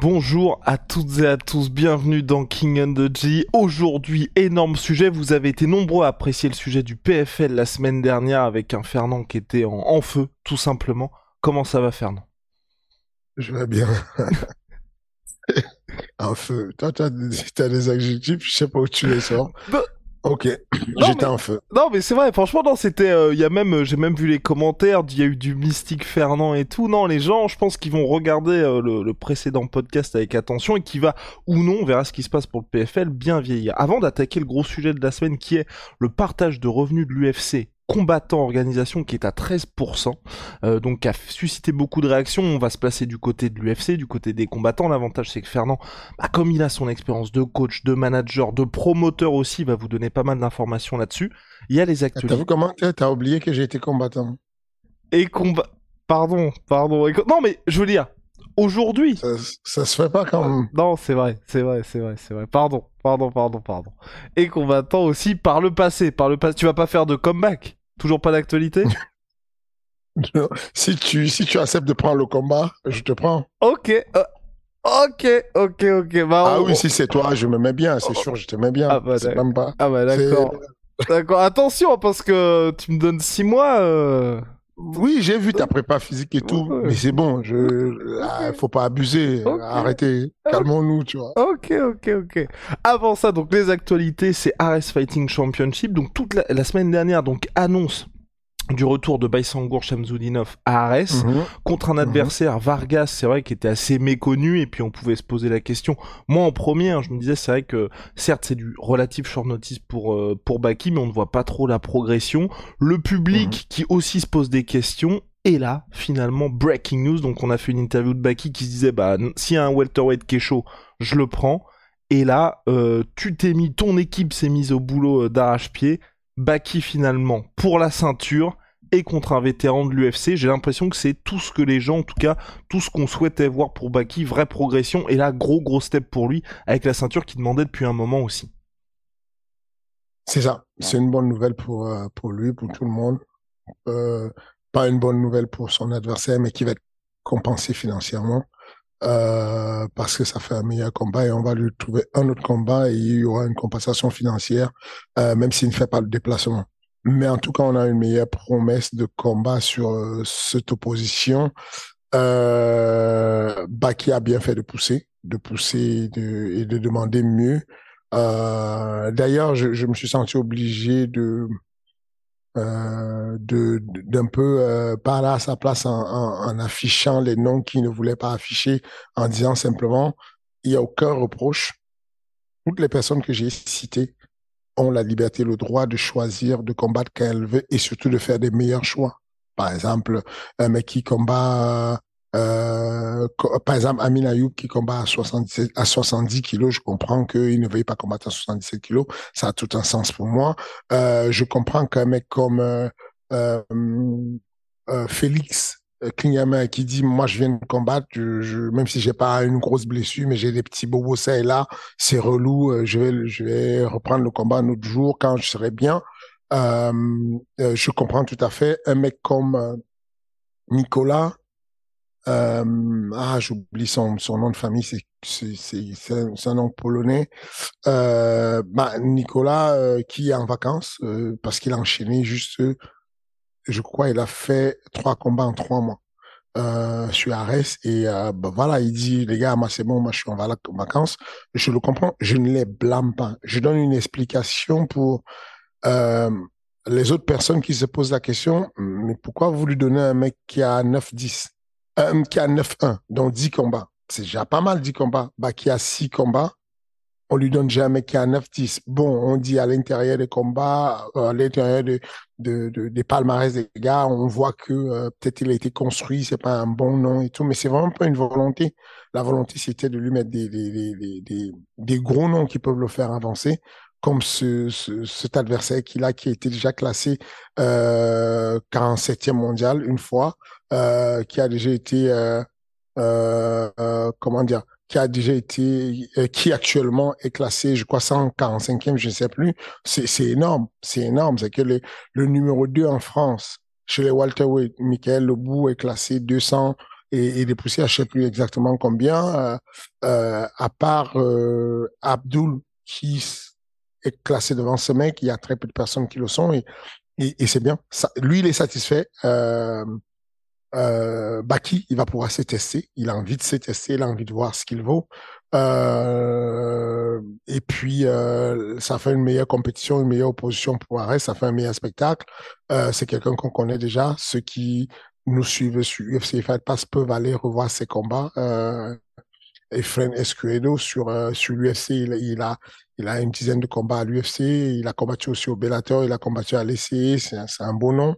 Bonjour à toutes et à tous, bienvenue dans King and the G. Aujourd'hui, énorme sujet, vous avez été nombreux à apprécier le sujet du PFL la semaine dernière avec un Fernand qui était en, en feu, tout simplement. Comment ça va Fernand? Je vais bien. en feu. Toi, tu as, des adjectifs, je sais pas où tu les sors. Ok, j'étais en feu. Non mais c'est vrai, franchement non, c'était, euh, il y a même, euh, j'ai même vu les commentaires, il y a eu du mystique Fernand et tout. Non, les gens, je pense qu'ils vont regarder euh, le, le précédent podcast avec attention et qui va ou non, on verra ce qui se passe pour le PFL, bien vieillir. Avant d'attaquer le gros sujet de la semaine qui est le partage de revenus de l'UFC combattant organisation qui est à 13%, euh, donc qui a suscité beaucoup de réactions. On va se placer du côté de l'UFC, du côté des combattants. L'avantage c'est que Fernand, bah, comme il a son expérience de coach, de manager, de promoteur aussi, va vous donner pas mal d'informations là-dessus. Il y a les T'as actualités. vu comment t'as t'as oublié que j'ai été combattant? Et combat. Pardon, pardon. et Non, mais je veux dire, aujourd'hui. ça, ça se fait pas quand même. Non, c'est vrai, c'est vrai, c'est vrai, c'est vrai. Pardon, pardon, pardon, pardon. Et combattant aussi par le passé, par le passé. Tu vas pas faire de comeback Toujours pas d'actualité? Si, tu, si tu acceptes de prendre le combat, je te prends. Ok, euh, ok, ok, ok. Bah, Ah on- oui, si c'est toi, je me mets bien, c'est sûr, je te mets bien. Ah bah, même pas. Ah bah d'accord. D'accord, attention parce que tu me donnes 6 mois. euh, Oui, j'ai vu ta prépa physique et tout, mais c'est bon, je, ah, faut pas abuser, arrêtez, calmons-nous, tu vois. Ok, ok, ok. Avant ça, donc les actualités, c'est RS Fighting Championship. Donc toute la, la semaine dernière, donc annonce du retour de Baysangour Shamsudinov à Ares Mhm. contre un adversaire Vargas, c'est vrai qui était assez méconnu et puis on pouvait se poser la question. Moi en premier, hein, je me disais c'est vrai que certes c'est du relatif short notice pour euh, pour Baki, mais on ne voit pas trop la progression. Le public qui aussi se pose des questions. Et là, finalement, breaking news. Donc, on a fait une interview de Baki qui se disait, bah, s'il y a un welterweight qui est chaud, je le prends. Et là, euh, tu t'es mis, ton équipe s'est mise au boulot euh, d'arrache-pied. Baki finalement pour la ceinture et contre un vétéran de l'UFC. J'ai l'impression que c'est tout ce que les gens, en tout cas, tout ce qu'on souhaitait voir pour Baki, vraie progression. Et là, gros gros step pour lui avec la ceinture qu'il demandait depuis un moment aussi. C'est ça. C'est une bonne nouvelle pour, euh, pour lui, pour tout le monde. Euh, pas une bonne nouvelle pour son adversaire, mais qui va être compensé financièrement. Euh, parce que ça fait un meilleur combat et on va lui trouver un autre combat et il y aura une compensation financière, euh, même s'il ne fait pas le déplacement. Mais en tout cas, on a une meilleure promesse de combat sur euh, cette opposition. Euh, Baki a bien fait de pousser, de pousser et de demander mieux. Euh, D'ailleurs, je, je me suis senti obligé de euh, de d'un peu euh, parler à sa place en, en, en affichant les noms qu'il ne voulait pas afficher, en disant simplement il n'y a aucun reproche. Toutes les personnes que j'ai citées ont la liberté, le droit de choisir, de combattre quand elles veulent et surtout de faire des meilleurs choix. Par exemple, un mec qui combat euh, par exemple, Amin Ayoub qui combat à 77, à 70 kilos, je comprends qu'il ne veuille pas combattre à 77 kilos. Ça a tout un sens pour moi. Euh, je comprends qu'un mec comme euh, euh, euh, Félix Klinger qui dit moi je viens de combattre, je, je- même si j'ai pas une grosse blessure, mais j'ai des petits bobos ça et là, c'est relou. euh, je vais je vais reprendre le combat un autre jour quand je serai bien. Euh, je comprends tout à fait. Un mec comme Nicolas, euh, ah, j'oublie son, son nom de famille, c'est, c'est, un, nom polonais. Euh, bah, Nicolas, euh, qui est en vacances, parce qu'il a enchaîné juste, je crois, il a fait trois combats en trois mois. Euh, sur Arès et bah, voilà, il dit les gars, moi c'est bon, moi je suis en vacances. Je le comprends, je ne les blâme pas. Je donne une explication pour les autres personnes qui se posent la question, mais pourquoi vous lui donnez un mec qui a 9-10 qui a 9-1, donc 10 combats. C'est déjà pas mal 10 combats. Baki a 6 combats. On lui donne jamais qui a 9-10. Bon, on dit à l'intérieur des combats, euh, à l'intérieur de, de, de, des palmarès des gars, on voit que euh, peut-être il a été construit, c'est pas un bon nom et tout, mais c'est vraiment pas une volonté. La volonté, c'était de lui mettre des, des, gros noms qui peuvent le faire avancer comme ce, ce, cet adversaire qui a été déjà classé euh, 47e mondial une fois, euh, qui a déjà été, euh, euh, euh comment dire, qui a déjà été, qui actuellement est classé, je crois, 145e, je ne sais plus. C'est énorme, c'est énorme. C'est que le, le numéro 2 en France, chez les Walter White, Michael Lebou est classé 200 et, et des poussières, je ne sais plus exactement combien, à part Abdul qui est classé devant ce mec. Il y a très peu de personnes qui le sont et, et, c'est bien. Lui, il est satisfait. Euh, euh, Baki, il va pouvoir se tester. Il a envie de se tester. Il a envie de voir ce qu'il vaut. Euh, et puis, euh, ça fait une meilleure compétition, une meilleure opposition pour Arès. Ça fait un meilleur spectacle. C'est quelqu'un qu'on connaît déjà. Ceux qui nous suivent sur UFC Fight Pass peuvent aller revoir ses combats. Euh, Efren Escuedo sur sur l'UFC, il, a il a une dizaine de combats à l'UFC, il a combattu aussi au Bellator, il a combattu à l'ECE, c'est un, un beau nom.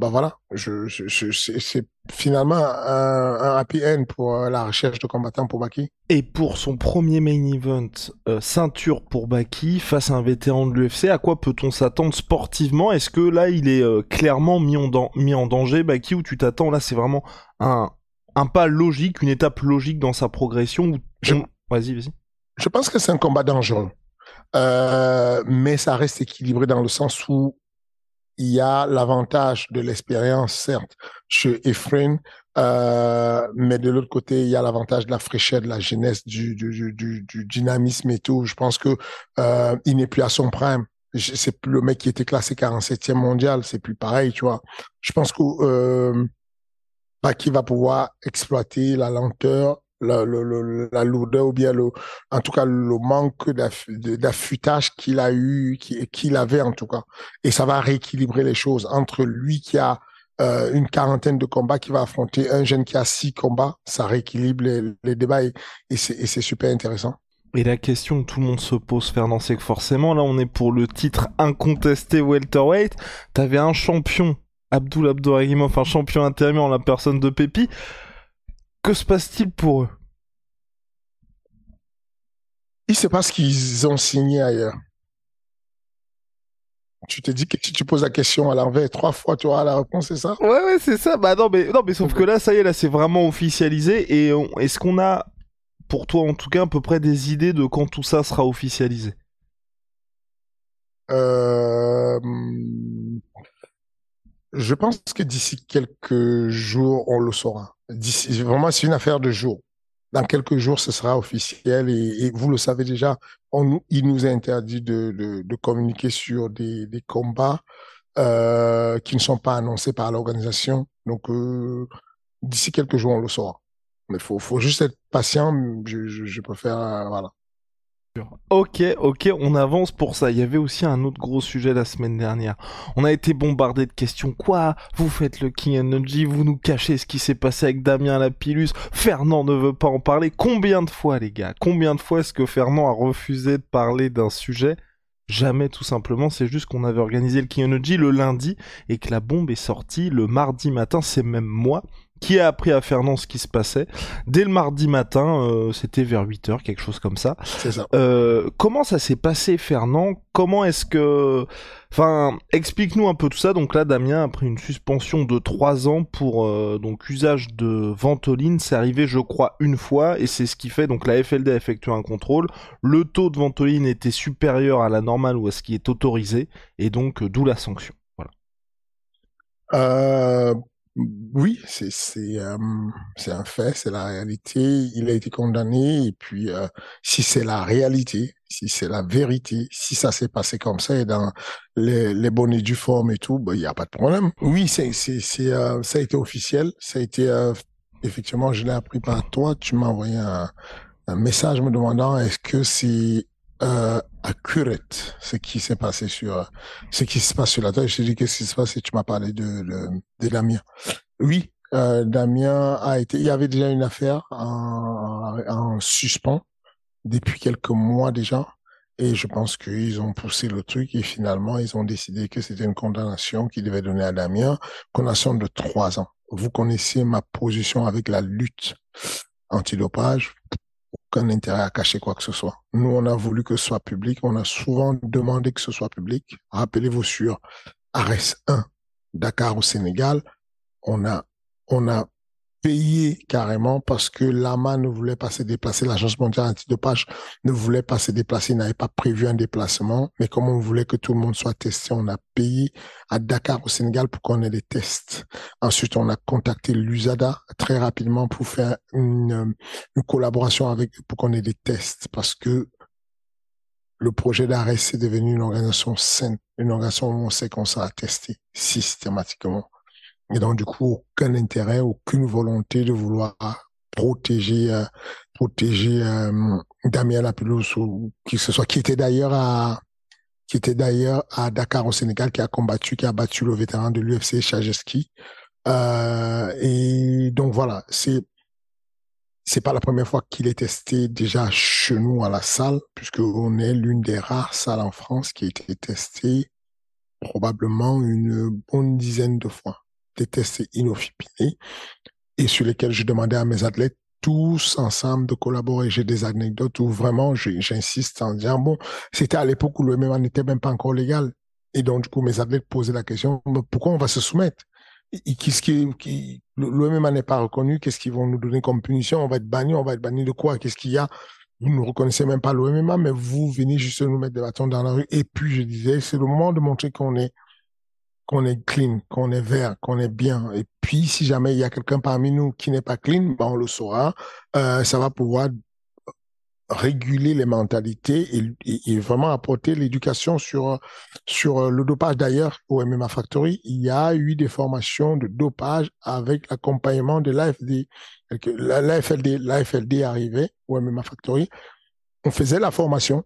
Ben voilà, je, je, je c'est finalement un, un, happy end pour euh, la recherche de combattants pour Baki. Et pour son premier main event, euh, ceinture pour Baki face à un vétéran de l'UFC, à quoi peut-on s'attendre sportivement? Est-ce que là il est euh, clairement mis en, mis en danger Baki ou tu t'attends là c'est vraiment un, un pas logique, une étape logique dans sa progression où... Je... Vas-y, vas-y. Je pense que c'est un combat dangereux. Mais ça reste équilibré dans le sens où il y a l'avantage de l'expérience, certes, chez Ephraim, euh, mais de l'autre côté, il y a l'avantage de la fraîcheur, de la jeunesse, du, du, du, dynamisme et tout. Je pense que euh, il n'est plus à son prime. C'est plus le mec qui était classé 47e mondial, c'est plus pareil, tu vois. Je pense que euh, qui va pouvoir exploiter la lenteur la, la lourdeur ou bien le, en tout cas le manque d'affûtage qu'il a eu, qu'il avait en tout cas. Et ça va rééquilibrer les choses entre lui qui a euh, une quarantaine de combats, qui va affronter un jeune qui a six combats. Ça rééquilibre les, débats et, et c'est super intéressant. Et la question que tout le monde se pose, Fernand, c'est que forcément, là, on est pour le titre incontesté welterweight. T'avais un champion, Abdul Abdouragimov, un champion intérieur en la personne de Pépi. Que se passe-t-il pour eux? Il se passe qu'ils ont signé ailleurs. Tu te dis que si tu poses la question à l'envers trois fois, tu auras la réponse, c'est ça? Ouais, ouais, c'est ça. Bah non, mais non, mais sauf que là, ça y est, là, c'est vraiment officialisé. Et est-ce qu'on a, pour toi en tout cas, à peu près des idées de quand tout ça sera officialisé? Euh... Je pense que d'ici quelques jours, on le saura. Vraiment, c'est une affaire de jours. Dans quelques jours, ce sera officiel et, vous le savez déjà, il nous a interdit de, communiquer sur des, combats euh, qui ne sont pas annoncés par l'organisation. Donc, euh, d'ici quelques jours, on le saura. Mais faut, faut juste être patient. Je préfère, euh, voilà. Ok, ok, on avance pour ça. Il y avait aussi un autre gros sujet la semaine dernière. On a été bombardé de questions. Quoi? Vous faites le King Energy, vous nous cachez ce qui s'est passé avec Damien Lapillus. Fernand ne veut pas en parler. Combien de fois, les gars? Combien de fois est-ce que Fernand a refusé de parler d'un sujet? Jamais, tout simplement. C'est juste qu'on avait organisé le King Energy le lundi et que la bombe est sortie le mardi matin. C'est même moi qui a appris à Fernand ce qui se passait. Dès le mardi matin, euh, c'était vers 8 heures, quelque chose comme ça. C'est ça. Euh, comment ça s'est passé, Fernand? Comment est-ce que... Enfin, explique-nous un peu tout ça. Donc là, Damien a pris une suspension de 3 ans pour euh, donc usage de ventoline. C'est arrivé, je crois, une fois, et c'est ce qui fait, donc la FLD a effectué un contrôle. Le taux de ventoline était supérieur à la normale ou à ce qui est autorisé, et donc d'où la sanction. Voilà. Euh, oui, c'est c'est euh, un fait, c'est la réalité. Il a été condamné et puis euh, si c'est la réalité, si c'est la vérité, si ça s'est passé comme ça et dans les les bonnes et due forme et tout, ben il y a pas de problème. Oui, c'est c'est c'est euh, ça a été officiel, ça a été euh, effectivement, je l'ai appris par toi. Tu m'as envoyé un, un message me demandant est-ce que c'est euh, accurate ce qui s'est passé sur ce qui se passe sur la terre. Je t'ai dit qu'est-ce qui se passe et tu m'as parlé de, de, de Damien? Oui, Euh, Damien a été, il y avait déjà une affaire en, en suspens depuis quelques mois déjà. Et je pense qu'ils ont poussé le truc et finalement, ils ont décidé que c'était une condamnation qui devait donner à Damien, condamnation de trois ans. Vous connaissez ma position avec la lutte antidopage. Aucun intérêt à cacher quoi que ce soit. Nous, on a voulu que ce soit public. On a souvent demandé que ce soit public. Rappelez-vous sur Ares 1, Dakar au Sénégal. On a, on a payé carrément parce que l'AMA ne voulait pas se déplacer, l'Agence mondiale antidopage ne voulait pas se déplacer, n'avait pas prévu un déplacement, mais comme on voulait que tout le monde soit testé, on a payé à Dakar au Sénégal pour qu'on ait des tests. Ensuite, on a contacté l'USADA très rapidement pour faire une, une collaboration avec pour qu'on ait des tests parce que le projet d'arrêt, c'est devenu une organisation saine, une organisation où on sait qu'on sera testé systématiquement. Et donc, du coup, aucun intérêt, aucune volonté de vouloir protéger, euh, protéger euh, Damien Lapillus ou qui que ce soit, qui était d'ailleurs à, qui était d'ailleurs à Dakar au Sénégal, qui a combattu, qui a battu le vétéran de l'UFC, Chajeski. Euh, et donc voilà, c'est c'est pas la première fois qu'il est testé déjà chez nous à la salle, puisque on est l'une des rares salles en France qui a été testée probablement une bonne dizaine de fois des tests inopinés et sur lesquels je demandais à mes athlètes tous ensemble de collaborer. J'ai des anecdotes où vraiment j'insiste en disant, bon, c'était à l'époque où le MMA n'était même pas encore légal. Et donc, du coup, mes athlètes posaient la question, pourquoi on va se soumettre? Qu'est-ce qui, qui, le MMA n'est pas reconnu, qu'est-ce qu'ils vont nous donner comme punition? On va être banni, on va être banni de quoi? Qu'est-ce qu'il y a? Vous ne reconnaissez même pas le MMA, mais vous venez juste nous mettre des bâtons dans la rue. Et puis, je disais, c'est le moment de montrer qu'on est qu'on est clean, qu'on est vert, qu'on est bien. Et puis, si jamais il y a quelqu'un parmi nous qui n'est pas clean, ben on le saura. Euh, ça va pouvoir réguler les mentalités et, vraiment apporter l'éducation sur sur le dopage. D'ailleurs, au MMA Factory, il y a eu des formations de dopage avec l'accompagnement de l'AFD. L'AFLD, l'AFLD arrivait au MMA Factory. On faisait la formation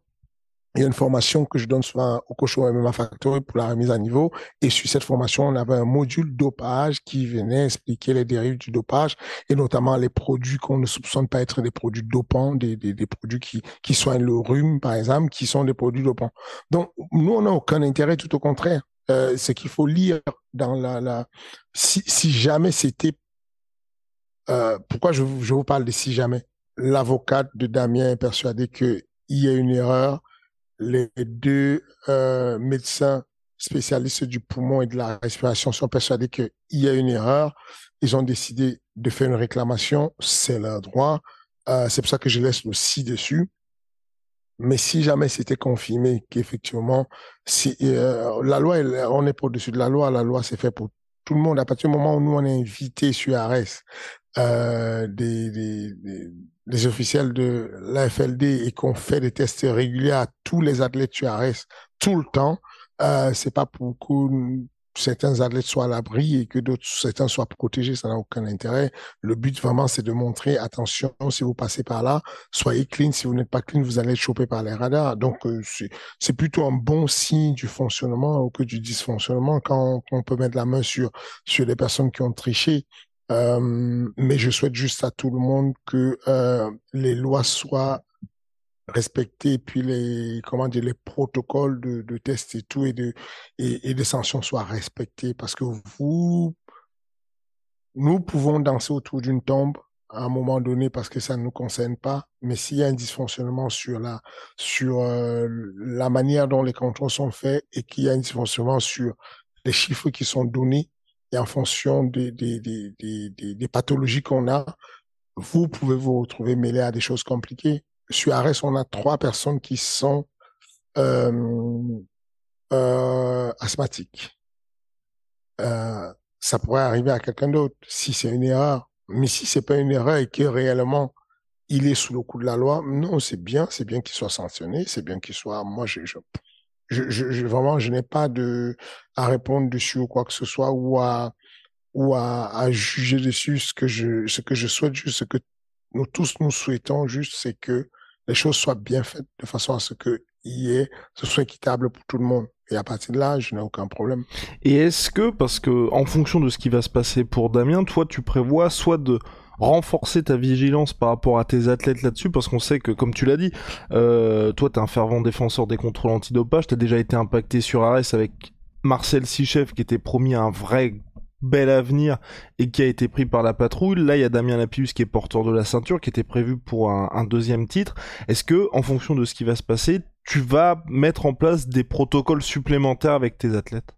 il y a une formation que je donne souvent au coach MMA Factory pour la remise à niveau. Et sur cette formation, on avait un module dopage qui venait expliquer les dérives du dopage et notamment les produits qu'on ne soupçonne pas être des produits dopants, des, des, des produits qui, qui soignent le rhume, par exemple, qui sont des produits dopants. Donc, nous, on n'a aucun intérêt, tout au contraire. Euh, c'est qu'il faut lire dans la... la... Si, si jamais c'était... Euh, pourquoi je, je vous parle de si jamais? L'avocate de Damien est persuadée qu'il y a une erreur les deux euh, médecins spécialistes du poumon et de la respiration sont persuadés qu'il y a une erreur. Ils ont décidé de faire une réclamation, c'est leur droit. Euh, c'est pour ça que je laisse le si dessus. Mais si jamais c'était confirmé qu'effectivement, si euh, la loi, on est pour dessus de la loi, la loi c'est fait pour tout le monde. À partir du moment où nous on est invité sur Ares, euh, des, des, des, officiels de l'AFLD et qu'on fait des tests réguliers à tous les athlètes sur Ares tout le temps, euh, c'est pas pour que certains athlètes soient à l'abri et que d'autres certains soient protégés, ça n'a aucun intérêt. Le but vraiment, c'est de montrer attention si vous passez par là, soyez clean. Si vous n'êtes pas clean, vous allez être chopé par les radars. Donc euh, c'est plutôt un bon signe du fonctionnement ou que du dysfonctionnement quand on, peut mettre la main sur sur les personnes qui ont triché. Euh, mais je souhaite juste à tout le monde que euh, les lois soient respecter puis les comment dire les protocoles de, de tests et tout et de et, et sanctions soient respectés parce que vous nous pouvons danser autour d'une tombe à un moment donné parce que ça ne nous concerne pas mais s'il y a un dysfonctionnement sur la sur euh, la manière dont les contrôles sont faits et qu'il y a un dysfonctionnement sur les chiffres qui sont donnés et en fonction des pathologies qu'on a vous pouvez vous retrouver mêlé à des choses compliquées sur Ares, on a trois personnes qui sont euh, euh, asthmatiques. Euh, ça pourrait arriver à quelqu'un d'autre si c'est une erreur. Mais si c'est pas une erreur et que réellement il est sous le coup de la loi, non, c'est bien, c'est bien qu'il soit sanctionné, c'est bien qu'il soit. Moi, je, je, je vraiment, je n'ai pas de à répondre dessus ou quoi que ce soit ou à ou à, à juger dessus. Ce que je, ce que je souhaite, juste ce que nous tous nous souhaitons, juste, c'est que les choses soient bien faites de façon à ce qu'il y ait, ce soit équitable pour tout le monde. Et à partir de là, je n'ai aucun problème. Et est-ce que, parce que en fonction de ce qui va se passer pour Damien, toi, tu prévois soit de renforcer ta vigilance par rapport à tes athlètes là-dessus parce qu'on sait que comme tu l'as dit euh, toi t'es un fervent défenseur des contrôles antidopage t'as déjà été impacté sur Arès avec Marcel Sichef qui était promis un vrai bel avenir et qui a été pris par la patrouille. Là, il y a Damien Lapius qui est porteur de la ceinture, qui était prévu pour un, deuxième titre. Est-ce que, en fonction de ce qui va se passer, tu vas mettre en place des protocoles supplémentaires avec tes athlètes?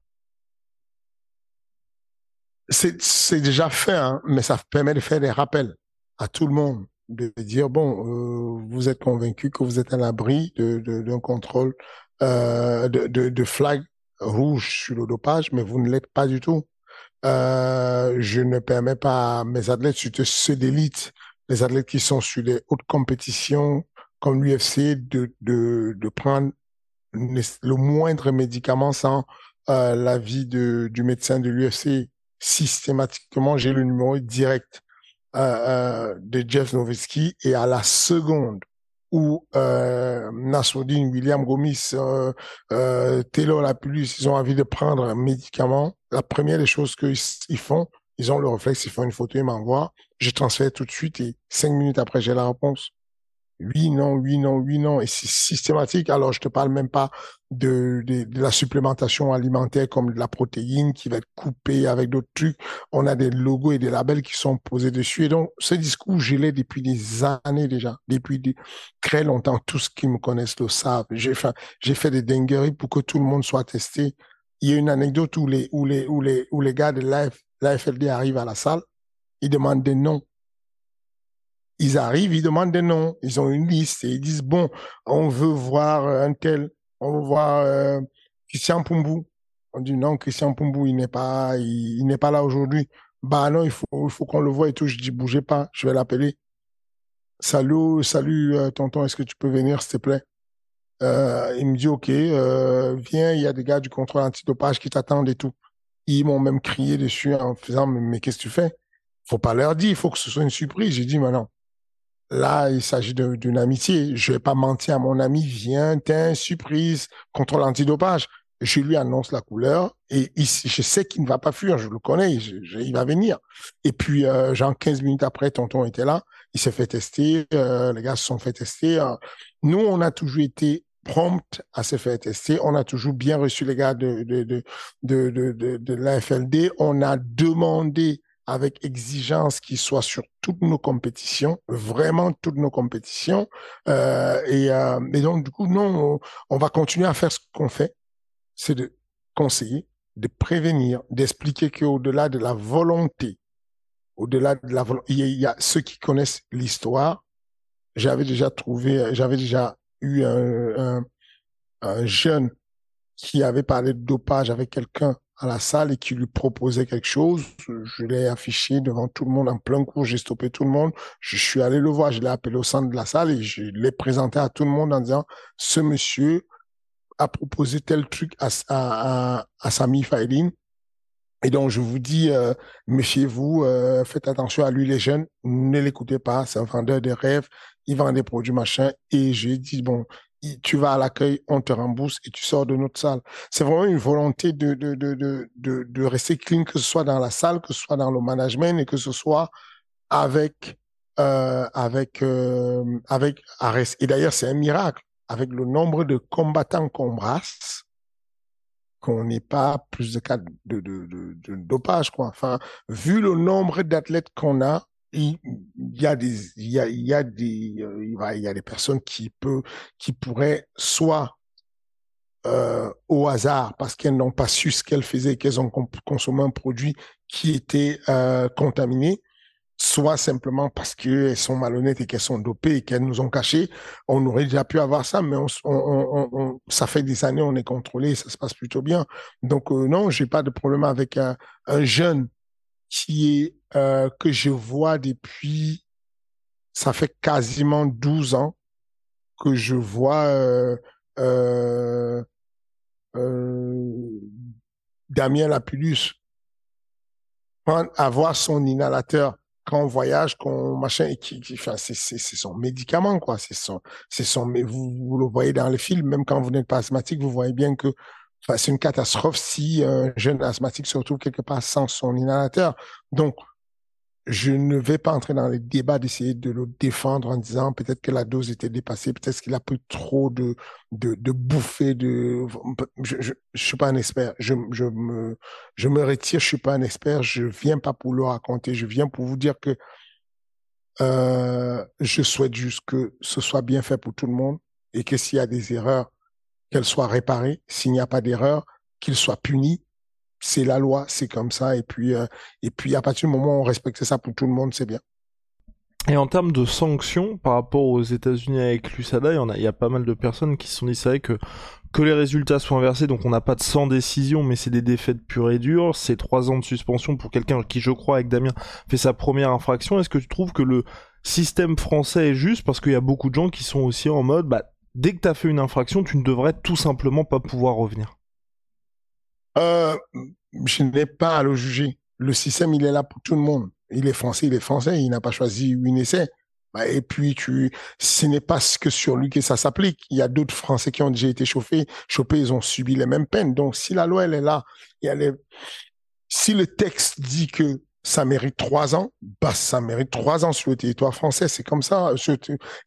C'est déjà fait, hein, mais ça permet de faire des rappels à tout le monde, de dire bon, euh, vous êtes convaincu que vous êtes à l'abri d'un de, contrôle euh, de, de flag rouge sur le dopage, mais vous ne l'êtes pas du tout. Euh, je ne permets pas à mes athlètes, surtout ceux d'élite, les athlètes qui sont sur les hautes compétitions comme l'UFC, de, de, de prendre le moindre médicament sans euh, l'avis de, du médecin de l'UFC. Systématiquement, j'ai le numéro direct euh, euh, de Jeff Nowitzki et à la seconde où euh, William Gomis, euh, euh, Taylor Lapulus, ils ont envie de prendre un médicament, la première des choses qu'ils font, ils ont le réflexe, ils font une photo, ils m'envoient, je transfère tout de suite et cinq minutes après, j'ai la réponse oui, non, oui, non, oui, non, et c'est systématique. Alors, je te parle même pas de, la supplémentation alimentaire comme de la protéine qui va être coupée avec d'autres trucs. On a des logos et des labels qui sont posés dessus. Et donc, ce discours, je l'ai depuis des années déjà, depuis très longtemps. Tous qui me connaissent le savent. J'ai fait, j'ai fait des dingueries pour que tout le monde soit testé. Il y a une anecdote où les, où les, où les, où les gars de l'AFLD arrivent à la salle, ils demandent des noms ils arrivent, ils demandent des noms, ils ont une liste et ils disent bon, on veut voir un tel, on veut voir euh, Christian Pumbu. On dit non, Christian Pumbu, il n'est pas, il, n'est pas là aujourd'hui. Bah non, il faut, il faut qu'on le voit et tout. Je dis bougez pas, je vais l'appeler. Salut, salut, euh, tonton, est-ce que tu peux venir, s'il te plaît? Euh, il me dit ok, euh, viens, il y a des gars du contrôle antidopage qui t'attendent et tout. Ils m'ont même crié dessus en faisant mais, qu'est-ce que tu fais? Faut pas leur dire, il faut que ce soit une surprise. J'ai dit mais non, Là, il s'agit d'une amitié. Je vais pas mentir à mon ami, viens, tiens, surprise, contrôle antidopage. Je lui annonce la couleur et je sais qu'il ne va pas fuir, je le connais, il va venir. Et puis, euh, genre 15 minutes après, tonton était là, il s'est fait tester, euh, les gars se sont fait tester. Euh. Nous, on a toujours été prompt à se faire tester. On a toujours bien reçu les gars de, de, de, de, de, de, de l'AFLD. On a demandé avec exigence qui soit sur toutes nos compétitions, vraiment toutes nos compétitions. Euh, et, euh, et, donc, du coup, non, on, va continuer à faire ce qu'on fait, c'est de conseiller, de prévenir, d'expliquer qu'au-delà de la volonté, au-delà de la volonté, il, y a ceux qui connaissent l'histoire. J'avais déjà trouvé, j'avais déjà eu un, un, un jeune qui avait parlé de dopage avec quelqu'un à la salle et qui lui proposait quelque chose. Je l'ai affiché devant tout le monde en plein cours, j'ai stoppé tout le monde. Je suis allé le voir, je l'ai appelé au centre de la salle et je l'ai présenté à tout le monde en disant, ce monsieur a proposé tel truc à, à, à, Sami Faïdine. Et donc, je vous dis, euh, méfiez-vous, euh, faites attention à lui, les jeunes, ne l'écoutez pas, c'est un vendeur de rêves, il vend des produits machin. Et j'ai dit, bon, tu vas à l'accueil, on te rembourse et tu sors de notre salle. C'est vraiment une volonté de, de, de, de, de, rester clean, que ce soit dans la salle, que ce soit dans le management et que ce soit avec, euh, avec, euh, avec. Et d'ailleurs, c'est un miracle. Avec le nombre de combattants qu'on brasse, qu'on n'ait pas plus de cas de, dopage. Enfin, vu le nombre d'athlètes qu'on a, il y a des il y a, il y a des euh, il y a des personnes qui peut qui pourraient soit euh, au hasard parce qu'elles n'ont pas su ce qu'elles faisaient qu'elles ont consommé un produit qui était euh, contaminé soit simplement parce qu'elles sont malhonnêtes et qu'elles sont dopées et qu'elles nous ont caché on aurait déjà pu avoir ça mais on, ça fait des années on est contrôlé ça se passe plutôt bien. Donc euh, non j'ai pas de problème avec un jeune qui est euh, que je vois depuis, ça fait quasiment 12 ans que je vois euh, euh, euh, Damien Lapulus avoir son inhalateur quand on voyage, qu'on machin, et qui, qui enfin, c'est, c'est, son médicament, quoi. C'est son, c'est son, mais vous, vous le voyez dans les films, même quand vous n'êtes pas asthmatique, vous voyez bien que, enfin, c'est une catastrophe si un jeune asthmatique se retrouve quelque part sans son inhalateur. Donc, je ne vais pas entrer dans les débats d'essayer de le défendre en disant peut-être que la dose était dépassée, peut-être qu'il a pris trop de, de, de bouffées de, je, je, je, suis pas un expert. Je, je me, je me retire. Je suis pas un expert. Je viens pas pour le raconter. Je viens pour vous dire que, euh, je souhaite juste que ce soit bien fait pour tout le monde et que s'il y a des erreurs, qu'elles soient réparées. S'il n'y a pas d'erreur, qu'ils soient punis c'est la loi, c'est comme ça. Et puis, euh, et puis à partir du moment où on respecte ça pour tout le monde, c'est bien. Et en termes de sanctions par rapport aux États-Unis avec l'USADA, il y, a, pas mal de personnes qui se sont dit c'est vrai que que les résultats soient inversés, donc on n'a pas de 100 décisions, mais c'est des défaites pures et dures, c'est trois ans de suspension pour quelqu'un qui, je crois, avec Damien, fait sa première infraction. Est-ce que tu trouves que le système français est juste? Parce qu'il y a beaucoup de gens qui sont aussi en mode, bah, dès que tu as fait une infraction, tu ne devrais tout simplement pas pouvoir revenir euh, je n'ai pas à le juger. Le système, il est là pour tout le monde. Il est français, il est français, il n'a pas choisi une essai. Bah, et puis, ce n'est pas que sur lui que ça s'applique. Il y a d'autres Français qui ont déjà été chauffés, chopés, ils ont subi les mêmes peines. Donc, si la loi, elle est là, si le texte dit que ça mérite trois ans, bah, ça mérite trois ans sur le territoire français. C'est comme ça.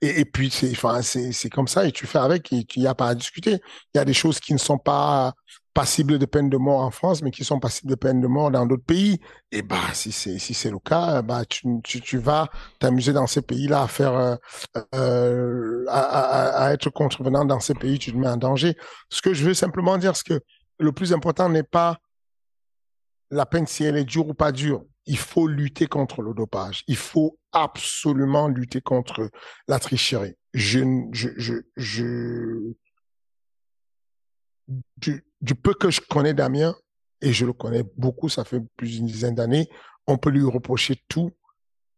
Et, et puis, c'est, enfin, c'est, comme ça et tu fais avec il n'y a pas à discuter. Il y a des choses qui ne sont pas passibles de peine de mort en France, mais qui sont passibles de peine de mort dans d'autres pays. Et bah, si c'est si c'est le cas, bah tu, vas t'amuser dans ces pays-là à faire euh, euh à, à, être contrevenant dans ces pays, tu te mets en danger. Ce que je veux simplement dire, c'est que le plus important n'est pas la peine si elle est dure ou pas dure. Il faut lutter contre le dopage. Il faut absolument lutter contre la tricherie. Du, du, peu que je connais Damien, et je le connais beaucoup, ça fait plus d'une dizaine d'années, on peut lui reprocher tout,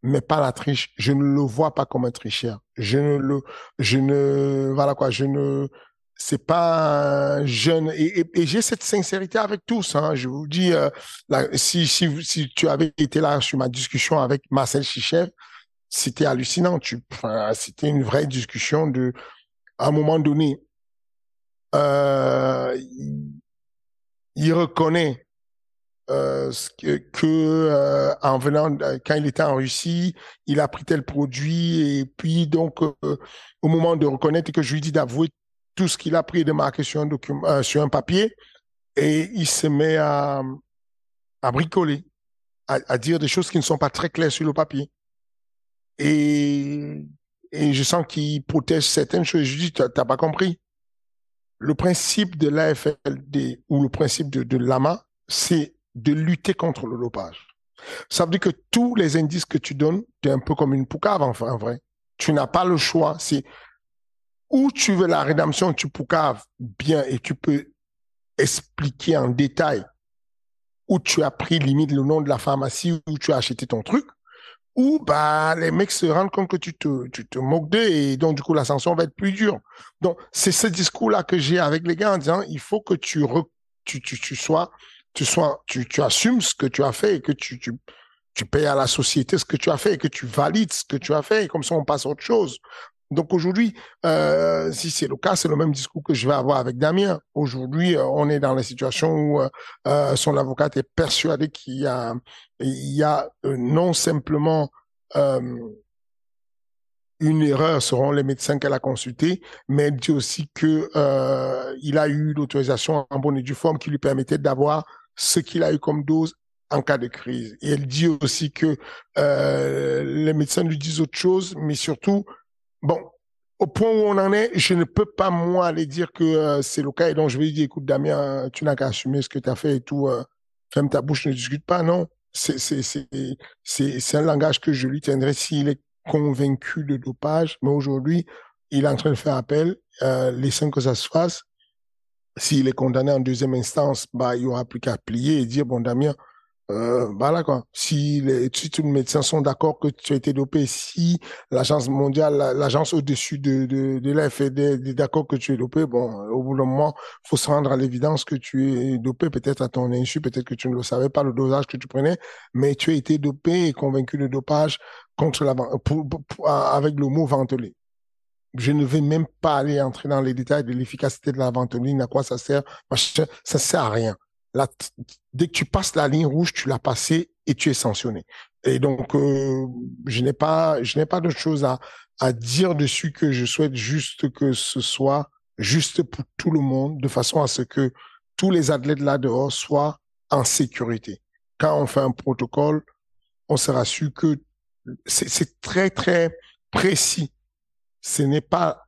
mais pas la triche. Je ne le vois pas comme un tricheur. Je ne le, je ne, voilà quoi, je ne, c'est pas un jeune et, j'ai cette sincérité avec tous. Hein. Je vous dis, euh, si, si, tu avais été là sur ma discussion avec Marcel Chichev, c'était hallucinant. Tu, c'était une vraie discussion de, à un moment donné, euh, il reconnaît euh, que, que euh, en venant quand il était en Russie, il a pris tel produit et puis donc au moment de reconnaître que je lui dis d'avouer tout ce qu'il a pris de marquer sur un document euh, sur un papier et il se met à bricoler, à, dire des choses qui ne sont pas très claires sur le papier. Et je sens qu'il protège certaines choses. Je dis t'as pas compris? Le principe de l'AFLD ou le principe de, l'AMA, c'est de lutter contre le dopage. Ça veut dire que tous les indices que tu donnes, tu es un peu comme une poucave, enfin, en vrai. Tu n'as pas le choix. Où tu veux la rédemption, tu poucaves bien et tu peux expliquer en détail où tu as pris limite le nom de la pharmacie où tu as acheté ton truc ou bah les mecs se rendent compte que tu te, moques d'eux et donc du coup la sanction va être plus dure. Donc c'est ce discours-là que j'ai avec les gars en disant il faut que tu, sois, tu sois, tu, assumes ce que tu as fait et que tu, tu, tu payes à la société ce que tu as fait et que tu valides ce que tu as fait et comme ça on passe à autre chose. Donc aujourd'hui, euh, si c'est le cas, c'est le même discours que je vais avoir avec Damien. Aujourd'hui, euh, on est dans la situation où euh, euh son avocate est persuadé qu'il y a, il y a euh, non simplement une erreur selon les médecins qu'elle a consultés, mais elle dit aussi que il a eu l'autorisation en bonne et due forme qui lui permettait d'avoir ce qu'il a eu comme dose en cas de crise. Et elle dit aussi que les médecins lui disent autre chose, mais surtout Bon, au point où on en est, je ne peux pas, moi, aller dire que euh, c'est le cas. Et donc, je vais dire, écoute, Damien, tu n'as qu'à assumer ce que tu as fait et tout. Euh, ferme ta bouche, ne discute pas. Non, c'est, un langage que je lui tiendrai s'il est convaincu de dopage. Mais aujourd'hui, il est en train de faire appel. Euh, laissons que ça se fasse. S'il est condamné en deuxième instance, bah, il y aura plus qu'à plier et dire, bon, Damien, euh, voilà quoi. Si, les, tous les médecins sont d'accord que tu as été dopé, si l'agence mondiale, l'agence au-dessus de, de, de est d'accord que tu es dopé, bon, au bout d'un moment, faut se rendre à l'évidence que tu es dopé, peut-être à ton insu, peut-être que tu ne le savais pas, le dosage que tu prenais, mais tu as été dopé et convaincu de dopage contre la, pour, avec le mot ventelé. Je ne vais même pas aller entrer dans les détails de l'efficacité de la ventoline, à quoi ça sert, ça sert à rien dès que tu passes la ligne rouge, tu l'as passée et tu es sanctionné. Et donc, euh, je n'ai pas, je n'ai pas de choses à, à dire dessus que je souhaite juste que ce soit juste pour tout le monde, de façon à ce que tous les athlètes là dehors soient en sécurité. Quand on fait un protocole, on sera sûr que c'est très, très précis. Ce n'est pas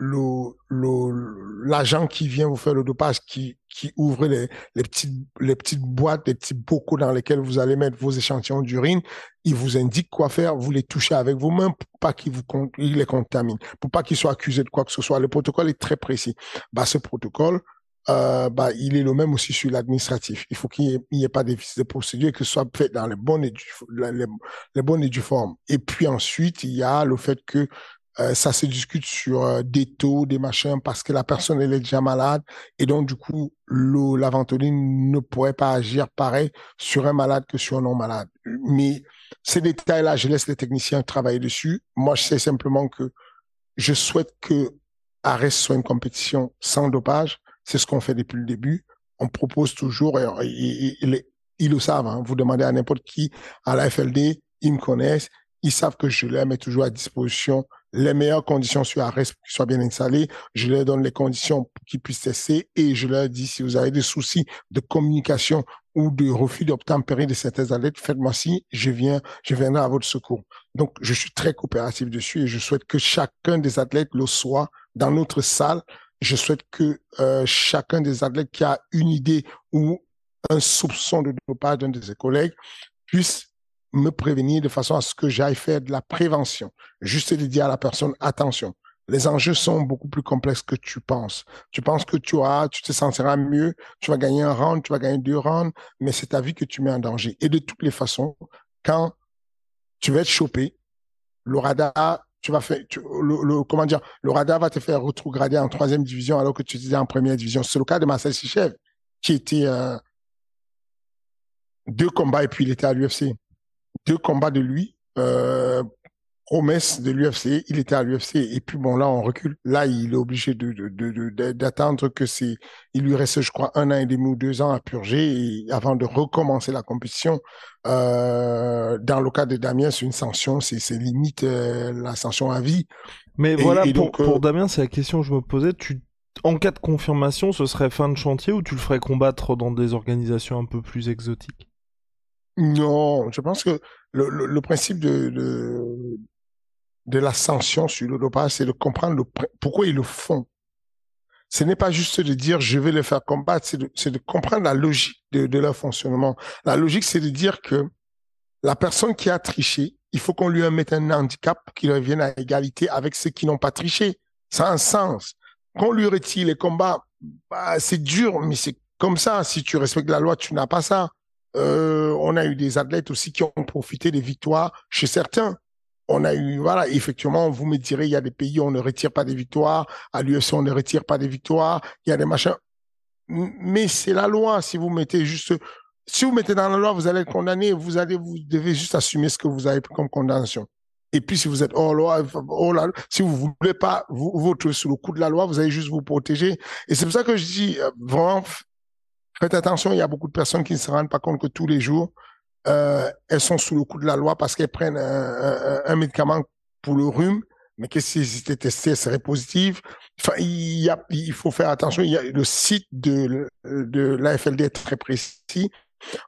l'agent qui vient vous faire le dopage, qui, qui ouvre les, les, petites, les petites boîtes, les petits bocaux dans lesquels vous allez mettre vos échantillons d'urine, il vous indique quoi faire, vous les touchez avec vos mains pour pas qu'il vous il les contamine, pour pas qu'il soit accusé de quoi que ce soit. Le protocole est très précis. Bah, ce protocole, euh, bah, il est le même aussi sur l'administratif. Il faut qu'il n'y ait, pas de de procédure que ce soit fait dans les bonnes et du, les, les bonnes et du formes. Et puis ensuite, il y a le fait que euh, ça se discute sur euh, des taux, des machins, parce que la personne elle est déjà malade et donc du coup la ventoline ne pourrait pas agir pareil sur un malade que sur un non malade. Mais ces détails-là, je laisse les techniciens travailler dessus. Moi, je sais simplement que je souhaite que Arrest soit une compétition sans dopage. C'est ce qu'on fait depuis le début. On propose toujours, et, ils le savent, hein. vous demandez à n'importe qui à la FLD, ils me connaissent, ils savent que je leur mets toujours à disposition les meilleures conditions sur arrêt pour qu'ils soient bien installés. Je leur donne les conditions pour qu'ils puissent tester et je leur dis si vous avez des soucis de communication ou de refus d'obtempérer de certains athlètes, faites-moi si je viens, je viendrai à votre secours. Donc, je suis très coopératif dessus et je souhaite que chacun des athlètes le soit dans notre salle. Je souhaite que euh, chacun des athlètes qui a une idée ou un soupçon de dopage d'un de ses collègues puisse me prévenir de façon à ce que j'aille faire de la prévention. Juste de dire à la personne, attention, les enjeux sont beaucoup plus complexes que tu penses. Tu penses que tu as, tu te sentiras mieux, tu vas gagner un round, tu vas gagner deux rounds, mais c'est ta vie que tu mets en danger. Et de toutes les façons, quand tu vas être chopé, le radar, tu vas faire, le, comment dire, le radar va te faire retrograder en troisième division alors que tu étais en première division. C'est le cas de Marcel Sichev, qui était euh, deux combats et puis il était à l'UFC deux combats de lui, euh, promesse de l'UFC, il était à l'UFC et puis bon là on recule. Là il est obligé de, d'attendre que c'est, il lui reste je crois un an et demi ou deux ans à purger avant de recommencer la compétition. Euh, dans le cas de Damien, c'est une sanction, c'est, limite euh, la sanction à vie. Mais voilà pour, pour Damien, c'est la question que je me posais. Tu en cas de confirmation, ce serait fin de chantier ou tu le ferais combattre dans des organisations un peu plus exotiques? Non, je pense que le, principe de, de, sur le dopage, c'est de comprendre pourquoi ils le font. Ce n'est pas juste de dire je vais le faire combattre, c'est de, comprendre la logique de, leur fonctionnement. La logique, c'est de dire que la personne qui a triché, il faut qu'on lui mette un handicap qui revienne à égalité avec ceux qui n'ont pas triché. Ça a un sens. Qu'on lui retire les combats, bah, c'est dur, mais c'est comme ça. Si tu respectes la loi, tu n'as pas ça. Euh, on a eu des athlètes aussi qui ont profité des victoires chez certains. On a eu, voilà, effectivement, vous me direz, il y a des pays où on ne retire pas des victoires. À l'USC, on ne retire pas des victoires. Il y a des machins. Mais c'est la loi. Si vous mettez juste, si vous mettez dans la loi, vous allez être condamné. Vous allez, vous devez juste assumer ce que vous avez comme condamnation. Et puis, si vous êtes hors loi, là, si vous voulez pas vous, vous sous le coup de la loi, vous allez juste vous protéger. Et c'est pour ça que je dis, euh, vraiment, Faites attention, il y a beaucoup de personnes qui ne se rendent pas compte que tous les jours, euh, elles sont sous le coup de la loi parce qu'elles prennent un, médicament pour le rhume, mais que si c'était testé, serait positif. Enfin, il, y a, il faut faire attention. Il y a, le site de, de l'AFLD est très précis.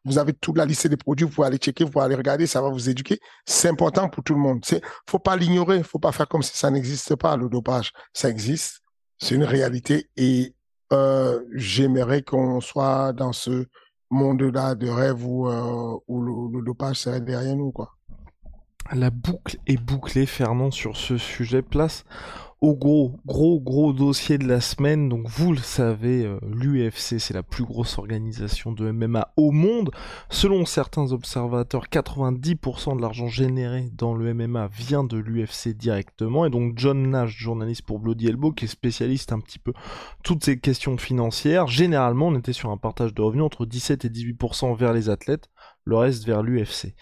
Vous avez toute la liste des produits, vous pouvez aller checker, vous pouvez aller regarder, ça va vous éduquer. C'est important pour tout le monde. C'est, faut pas l'ignorer, faut pas faire comme si ça n'existe pas, le dopage. Ça existe. C'est une réalité et euh, j'aimerais qu'on soit dans ce monde-là de rêve où, euh, où le, dopage serait derrière nous, quoi. La boucle est bouclée, Fernand, sur ce sujet. Place au gros, gros, gros dossier de la semaine. Donc vous le savez, euh, l'UFC c'est la plus grosse organisation de MMA au monde. Selon certains observateurs, 90% de l'argent généré dans le MMA vient de l'UFC directement. Et donc John Nash, journaliste pour Bloody Elbow, qui est spécialiste un petit peu toutes ces questions financières, généralement on était sur un partage de revenus entre 17 et 18% vers les athlètes le reste vers l'UFC.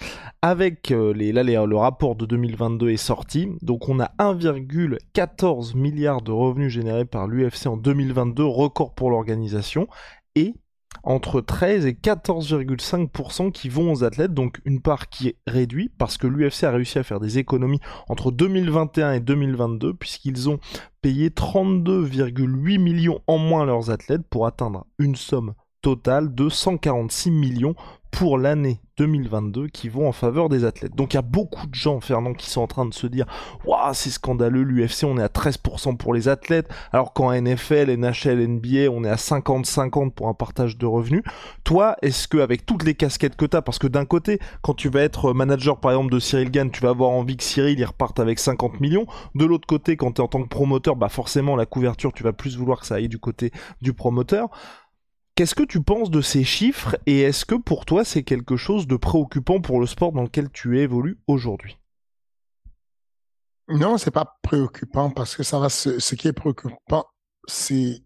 Avec euh, les, là, le rapport de 2022 est sorti, donc on a 1,14 milliard de revenus générés par l'UFC en 2022, record pour l'organisation, et entre 13 et 14,5% qui vont aux athlètes, donc une part qui est réduite parce que l'UFC a réussi à faire des économies entre 2021 et 2022 puisqu'ils ont payé 32,8 millions en moins à leurs athlètes pour atteindre une somme totale de 146 millions pour l'année 2022 qui vont en faveur des athlètes. Donc il y a beaucoup de gens, Fernand, qui sont en train de se dire Waouh, c'est scandaleux, l'UFC, on est à 13% pour les athlètes, alors qu'en NFL, NHL, NBA, on est à 50-50 pour un partage de revenus. Toi, est-ce que avec toutes les casquettes que tu parce que d'un côté, quand tu vas être manager par exemple de Cyril Gann, tu vas avoir envie que Cyril il reparte avec 50 millions. De l'autre côté, quand tu es en tant que promoteur, bah forcément la couverture, tu vas plus vouloir que ça aille du côté du promoteur. Qu'est-ce que tu penses de ces chiffres et est-ce que pour toi c'est quelque chose de préoccupant pour le sport dans lequel tu évolues aujourd'hui? Non, c'est pas préoccupant parce que ça va. Ce, qui est préoccupant, c'est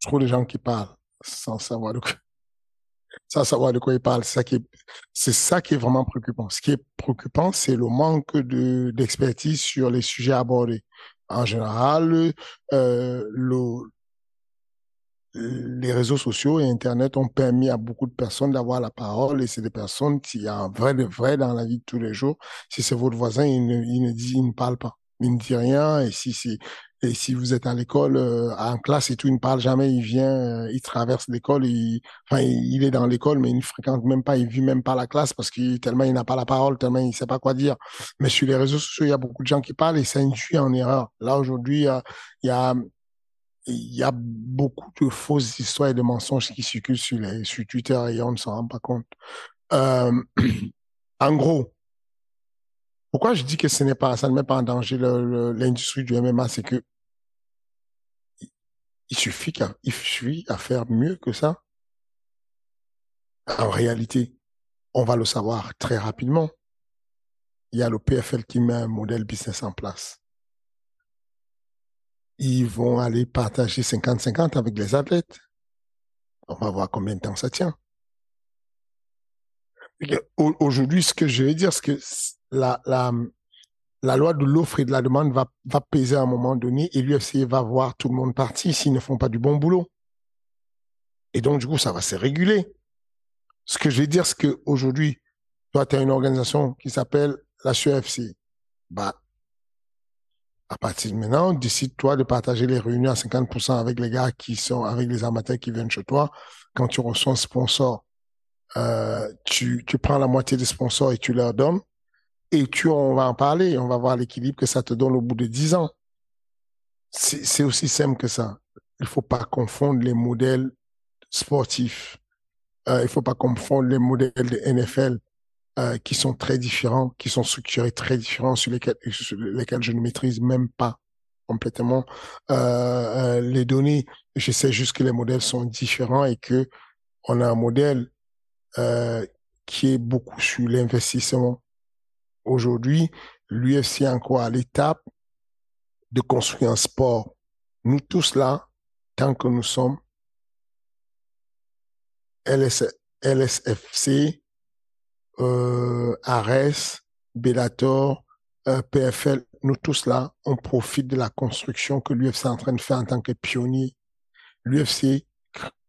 trop de gens qui parlent sans savoir de quoi, savoir de quoi ils parlent. C'est ça qui est, vraiment préoccupant. Ce qui est préoccupant, c'est le manque de d'expertise sur les sujets abordés. En général, euh, le, les réseaux sociaux et Internet ont permis à beaucoup de personnes d'avoir la parole et c'est des personnes qui ont un vrai de vrai dans la vie de tous les jours. Si c'est votre voisin, il ne, il ne dit, il ne parle pas. Il ne dit rien et si c'est et si vous êtes à l'école, euh, en classe et tout, il ne parle jamais, il vient, euh, il traverse l'école, il, enfin, il, est dans l'école, mais il ne fréquente même pas, il vit même pas la classe parce que tellement il n'a pas la parole, tellement il ne sait pas quoi dire. Mais sur les réseaux sociaux, il y a beaucoup de gens qui parlent et ça induit en erreur. Là, aujourd'hui, il a, il y a beaucoup de fausses histoires et de mensonges qui circulent sur, les, sur Twitter et on ne s'en rend pas compte. Euh, en gros, pourquoi je dis que ce n'est pas, ça ne met pas en danger l'industrie du MMA, c'est que il suffit qu'à, il suffit à faire mieux que ça. En réalité, on va le savoir très rapidement. Il y a le PFL qui met un modèle business en place ils vont aller partager 50-50 avec les athlètes. On va voir combien de temps ça tient. Aujourd'hui, ce que je vais dire, c'est que la, loi de l'offre et de la demande va, peser à un moment donné et l'UFC va voir tout le monde partir s'ils ne font pas du bon boulot. Et donc, du coup, ça va se réguler. Ce que je vais dire, c'est qu'aujourd'hui, toi, tu as une organisation qui s'appelle la CFC. À partir de maintenant, décide-toi de partager les réunions à 50% avec les gars qui sont, avec les amateurs qui viennent chez toi. Quand tu reçois un sponsor, euh, tu, prends la moitié des sponsors et tu leur donnes. Et tu, on va en parler, on va voir l'équilibre que ça te donne au bout de 10 ans. C'est aussi simple que ça. Il faut pas confondre les modèles sportifs. Euh, il faut pas confondre les modèles de NFL euh, qui sont très différents, qui sont structurés très différents, sur lesquels, sur lesquels je ne maîtrise même pas complètement euh, euh, les données. Je sais juste que les modèles sont différents et que on a un modèle qui est beaucoup sur l'investissement. Aujourd'hui, l'UFC est encore à l'étape de construire un sport. Nous tous là, tant que nous sommes LS, LSFC, euh, Ares, Bellator, euh, PFL, nous tous là, on profite de la construction que l'UFC est en train de faire en tant que pionnier. L'UFC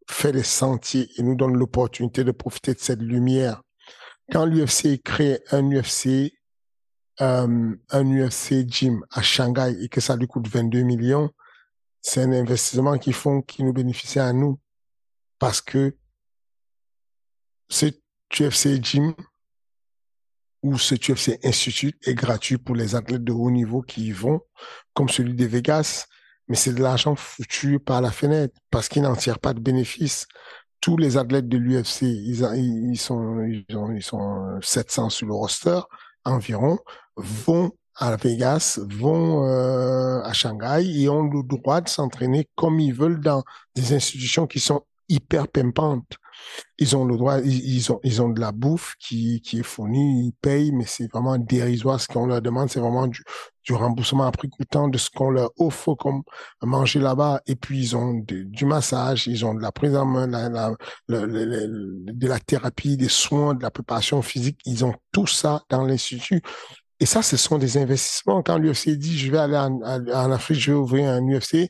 fait des sentiers et nous donne l'opportunité de profiter de cette lumière. Quand l'UFC crée un UFC, euh, un UFC gym à Shanghai et que ça lui coûte 22 millions, c'est un investissement qui font, qui nous bénéficie à nous. Parce que ce UFC gym où ce UFC Institute est gratuit pour les athlètes de haut niveau qui y vont, comme celui de Vegas, mais c'est de l'argent foutu par la fenêtre parce qu'ils n'en tirent pas de bénéfices. Tous les athlètes de l'UFC, ils, sont, ils, ils sont 700 sur le roster environ, vont à Vegas vont euh, à Shanghai et ont le droit de s'entraîner comme ils veulent dans des institutions qui sont hyper pimpantes. Ils ont le droit, ils, ont, ils ont de la bouffe qui, qui est fournie, ils payent, mais c'est vraiment dérisoire. Ce qu'on leur demande, c'est vraiment du, remboursement à prix coûtant de ce qu'on leur offre comme manger là-bas. Et puis, ils ont du massage, ils ont de la prise en main, de la thérapie, des soins, de la préparation physique. Ils ont tout ça dans l'institut. Et ça, ce sont des investissements. Quand l'UFC dit, je vais aller en Afrique, je vais ouvrir un UFC,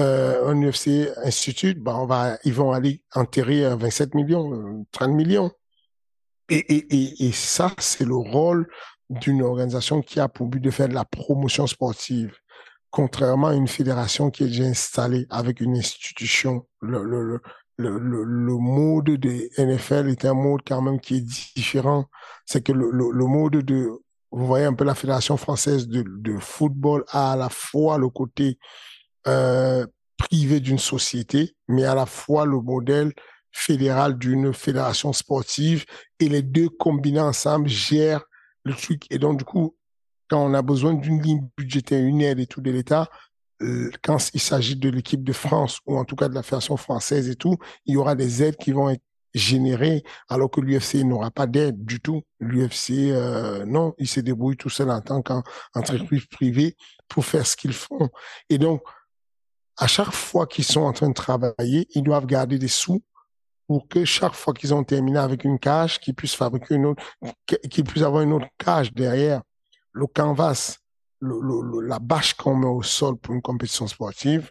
euh, un UFC Institute, bah, ils vont aller enterrer 27 millions, 30 millions. Et, et, et, ça, c'est le rôle d'une organisation qui a pour but de faire de la promotion sportive, contrairement à une fédération qui est déjà installée avec une institution. Le, le, le, le, mode de NFL est un mode quand même qui est différent. C'est que le, le, le mode de, vous voyez un peu la fédération française de, de football a à la fois le côté euh, privé d'une société, mais à la fois le modèle fédéral d'une fédération sportive et les deux combinés ensemble gèrent le truc. Et donc, du coup, quand on a besoin d'une ligne budgétaire, une aide et tout de l'État, euh, quand il s'agit de l'équipe de France ou en tout cas de la fédération française et tout, il y aura des aides qui vont être générées alors que l'UFC n'aura pas d'aide du tout. L'UFC, euh, non, il se débrouille tout seul en tant qu'entreprise privée pour faire ce qu'ils font. Et donc, à chaque fois qu'ils sont en train de travailler, ils doivent garder des sous pour que chaque fois qu'ils ont terminé avec une cage, qu'ils puissent fabriquer une autre, qu'ils puissent avoir une autre cage derrière. Le canvas, la bâche qu'on met au sol pour une compétition sportive,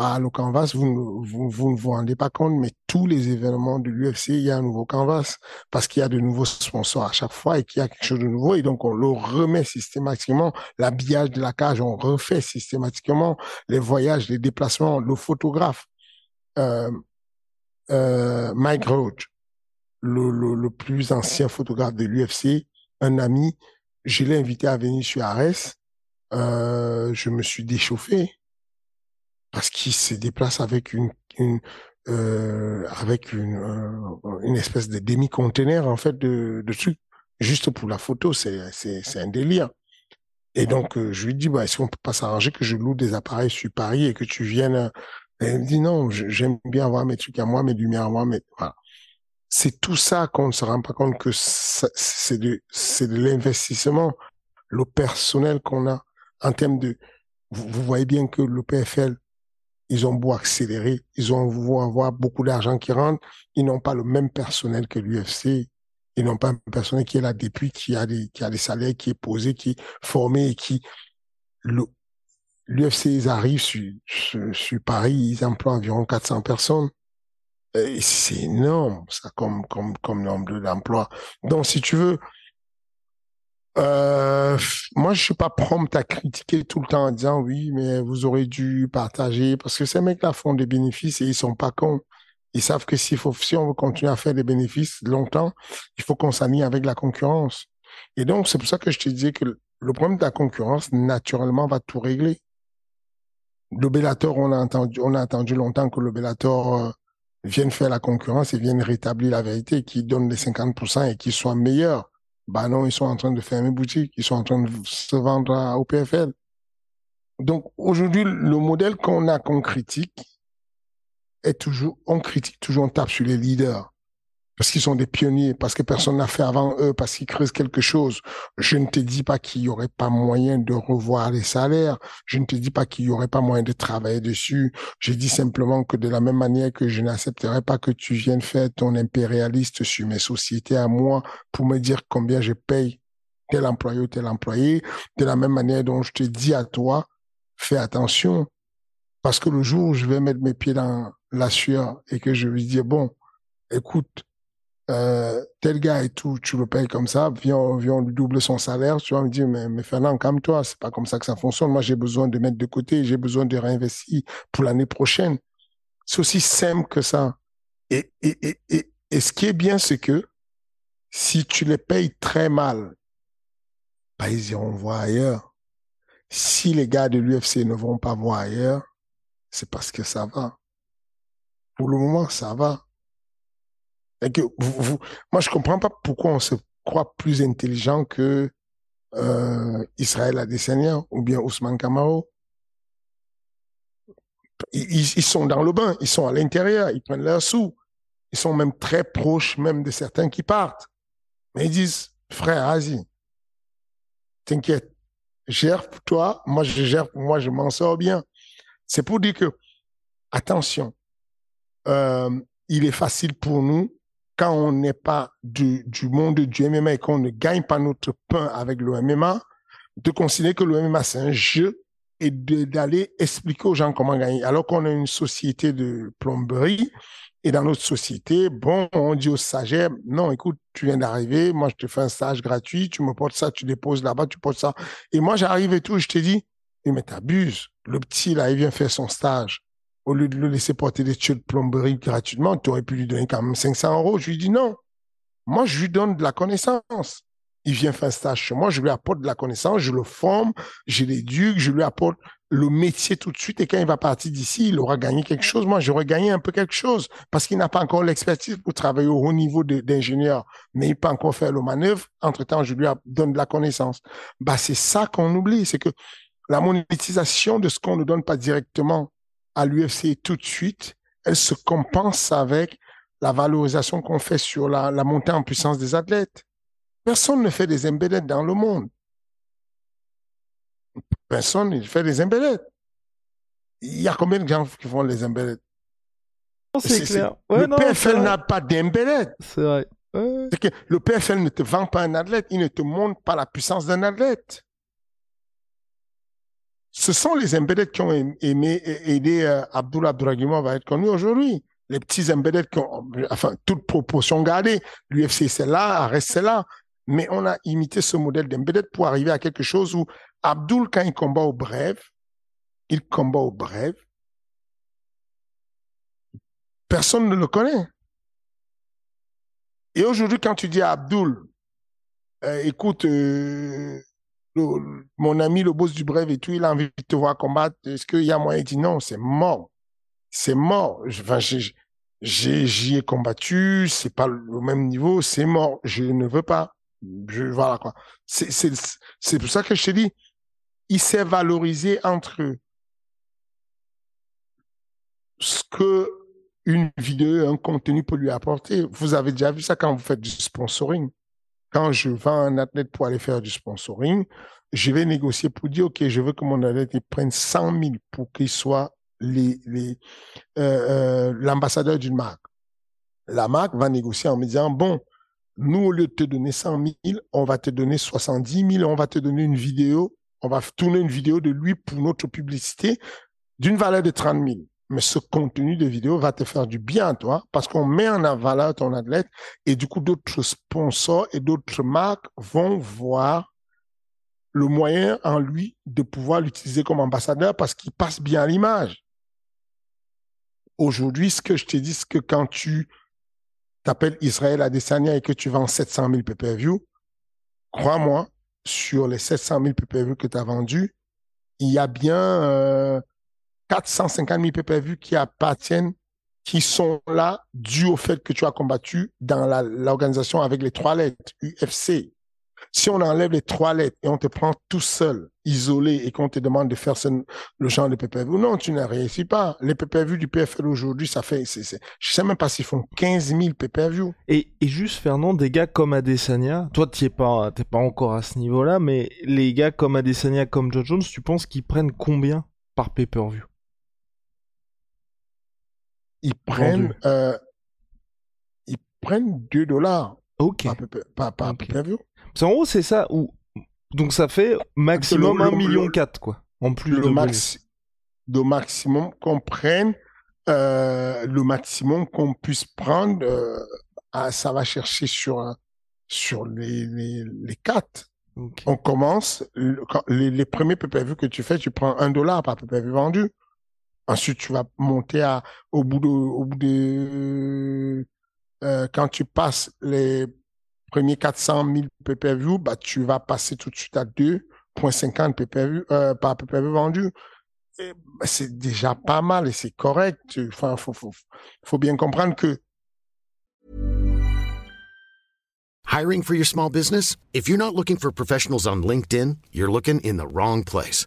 bah, le canvas, vous, ne vous rendez pas compte, mais tous les événements de l'UFC, il y a un nouveau canvas parce qu'il y a de nouveaux sponsors à chaque fois et qu'il y a quelque chose de nouveau et donc on le remet systématiquement. L'habillage de la cage, on refait systématiquement les voyages, les déplacements, le photographe. Euh, euh, Mike Roach, le, plus ancien photographe de l'UFC, un ami, je l'ai invité à venir sur Ares. Euh, je me suis déchauffé parce qu'il se déplace avec une, une euh, avec une, euh, une espèce de demi-conteneur en fait de, de trucs juste pour la photo, c'est c'est c'est un délire. Et donc euh, je lui dis bah est-ce qu'on peut pas s'arranger que je loue des appareils sur Paris et que tu viennes et elle me dit non, j'aime bien avoir mes trucs à moi, mes lumières à moi, mais voilà. C'est tout ça qu'on ne se rend pas compte que c'est de c'est de l'investissement, le personnel qu'on a en termes de vous, vous voyez bien que le PFL ils ont beau accélérer, ils ont beau avoir beaucoup d'argent qui rentre, ils n'ont pas le même personnel que l'UFC. Ils n'ont pas un personnel qui est là depuis, qui a des, qui a des salaires, qui est posé, qui est formé et qui, l'UFC, ils arrivent sur, sur, Paris, ils emploient environ 400 personnes. C'est énorme, ça, comme, comme, comme nombre d'emplois. Donc, si tu veux, euh, moi, je suis pas prompt à critiquer tout le temps en disant oui, mais vous aurez dû partager parce que ces mecs-là font des bénéfices et ils sont pas cons. Ils savent que s'il faut, si on veut continuer à faire des bénéfices longtemps, il faut qu'on s'aligne avec la concurrence. Et donc, c'est pour ça que je te disais que le problème de la concurrence, naturellement, va tout régler. Le on a entendu, on a attendu longtemps que le euh, vienne faire la concurrence et vienne rétablir la vérité, qui donne les 50% et qui soit meilleur. Bah non, ils sont en train de fermer boutique, ils sont en train de se vendre au PFL. Donc aujourd'hui, le modèle qu'on a, qu'on critique, est toujours, on critique toujours, on tape sur les leaders parce qu'ils sont des pionniers, parce que personne n'a fait avant eux, parce qu'ils creusent quelque chose. Je ne te dis pas qu'il y aurait pas moyen de revoir les salaires. Je ne te dis pas qu'il y aurait pas moyen de travailler dessus. Je dis simplement que de la même manière que je n'accepterai pas que tu viennes faire ton impérialiste sur mes sociétés à moi pour me dire combien je paye tel employé ou tel employé, de la même manière dont je te dis à toi, fais attention. Parce que le jour où je vais mettre mes pieds dans la sueur et que je vais dire, bon, écoute, euh, tel gars et tout, tu le payes comme ça, viens, viens lui double son salaire, tu vas me dire, mais, mais Fernand, calme-toi, c'est pas comme ça que ça fonctionne. Moi, j'ai besoin de mettre de côté, j'ai besoin de réinvestir pour l'année prochaine. C'est aussi simple que ça. Et, et, et, et, ce qui est bien, c'est que si tu les payes très mal, bah, ils iront voir ailleurs. Si les gars de l'UFC ne vont pas voir ailleurs, c'est parce que ça va. Pour le moment, ça va. Que moi, je comprends pas pourquoi on se croit plus intelligent que euh, Israël Adesanya ou bien Ousmane Kamaro. Ils, ils, sont dans le bain, ils sont à l'intérieur, ils prennent leurs sous. Ils sont même très proches même de certains qui partent. Mais ils disent, frère, vas-y, t'inquiète, gère pour toi, moi je gère pour moi, je m'en sors bien. C'est pour dire que, attention, euh, il est facile pour nous, quand on n'est pas du, monde du MMA et qu'on ne gagne pas notre pain avec le MMA, de considérer que le MMA c'est un jeu et d'aller expliquer aux gens comment gagner. Alors qu'on a une société de plomberie et dans notre société, bon, on dit aux stagiaires, non, écoute, tu viens d'arriver, moi je te fais un stage gratuit, tu me portes ça, tu déposes là-bas, tu portes ça. Et moi j'arrive et tout, je te dis, mais t'abuses. Le petit là, il vient faire son stage. Au lieu de le laisser porter des tuyaux de plomberie gratuitement, tu aurais pu lui donner quand même 500 euros. Je lui dis non. Moi, je lui donne de la connaissance. Il vient faire un stage chez moi, je lui apporte de la connaissance, je le forme, je l'éduque, je lui apporte le métier tout de suite et quand il va partir d'ici, il aura gagné quelque chose. Moi, j'aurais gagné un peu quelque chose parce qu'il n'a pas encore l'expertise pour travailler au haut niveau d'ingénieur, mais il peut encore faire le manœuvre. Entre-temps, je lui donne de la connaissance. Bah, c'est ça qu'on oublie, c'est que la monétisation de ce qu'on ne donne pas directement à l'UFC tout de suite, elle se compense avec la valorisation qu'on fait sur la, la montée en puissance des athlètes. Personne ne fait des embedded dans le monde. Personne ne fait des embedded. Il y a combien de gens qui font les embedded C'est clair. le PFL n'a pas d'embedded. C'est vrai. Que le PFL ne te vend pas un athlète, il ne te montre pas la puissance d'un athlète. Ce sont les embedded qui ont aimé, aidé euh, Abdullah à être connu aujourd'hui. Les petits embedded qui ont, enfin, toute proportion gardée. L'UFC c'est là, reste c'est là. Mais on a imité ce modèle d'embedded pour arriver à quelque chose où Abdul, quand il combat au brève, il combat au brève. Personne ne le connaît. Et aujourd'hui, quand tu dis à Abdul, euh, écoute, euh, mon ami, le boss du brève et tout, il a envie de te voir combattre, est-ce qu'il y a moyen? Il dit non, c'est mort. C'est mort. Enfin, j'y ai combattu, c'est pas le même niveau, c'est mort. Je ne veux pas. Je, voilà quoi. C'est pour ça que je te dis, il s'est valorisé entre ce que une vidéo, un contenu peut lui apporter. Vous avez déjà vu ça quand vous faites du sponsoring? Quand je vends un athlète pour aller faire du sponsoring, je vais négocier pour dire, OK, je veux que mon athlète prenne 100 000 pour qu'il soit euh, euh, l'ambassadeur d'une marque. La marque va négocier en me disant, bon, nous, au lieu de te donner 100 000, on va te donner 70 000, on va te donner une vidéo, on va tourner une vidéo de lui pour notre publicité d'une valeur de 30 000. Mais ce contenu de vidéo va te faire du bien, toi, parce qu'on met en valeur ton athlète et du coup, d'autres sponsors et d'autres marques vont voir le moyen en lui de pouvoir l'utiliser comme ambassadeur parce qu'il passe bien l'image. Aujourd'hui, ce que je te dis, c'est que quand tu t'appelles Israël Adesanya et que tu vends 700 000 pay-per-view, crois-moi, sur les 700 000 pay-per-view que tu as vendus, il y a bien euh, 450 000 pay-per-view qui appartiennent, qui sont là dû au fait que tu as combattu dans l'organisation avec les trois lettres UFC. Si on enlève les trois lettres et on te prend tout seul, isolé, et qu'on te demande de faire le genre de PPV, non, tu ne réussis pas. Les PPV du PFL aujourd'hui, ça fait, c'est, c'est, je sais même pas s'ils font 15 000 PPV. Et, et juste, Fernand, des gars comme Adesanya, toi, tu n'es pas, pas encore à ce niveau-là, mais les gars comme Adesanya, comme John Jones, tu penses qu'ils prennent combien par pay-per-view? Ils prennent, euh, ils prennent 2 dollars. Ok. Par, par, pay-per-view. En gros, c'est ça où. Donc ça fait maximum 1,4 million, quoi. En plus le de. Max, de maximum qu'on prenne, euh, le maximum qu'on puisse prendre, euh, ça va chercher sur, sur les, les, les quatre. On commence, les, les premiers PPV que tu fais, tu prends un dollar par PPV vendu. Ensuite, tu vas monter à, au bout de, au bout de, euh, quand tu passes les premiers 400 000 PPV, bah, tu vas passer tout de suite à 2,50 PPV euh, par PPV vendu. Bah, c'est déjà pas mal et c'est correct. Enfin, faut, faut, faut bien comprendre que Hiring for your small business? If you're not looking for professionals on LinkedIn, you're looking in the wrong place.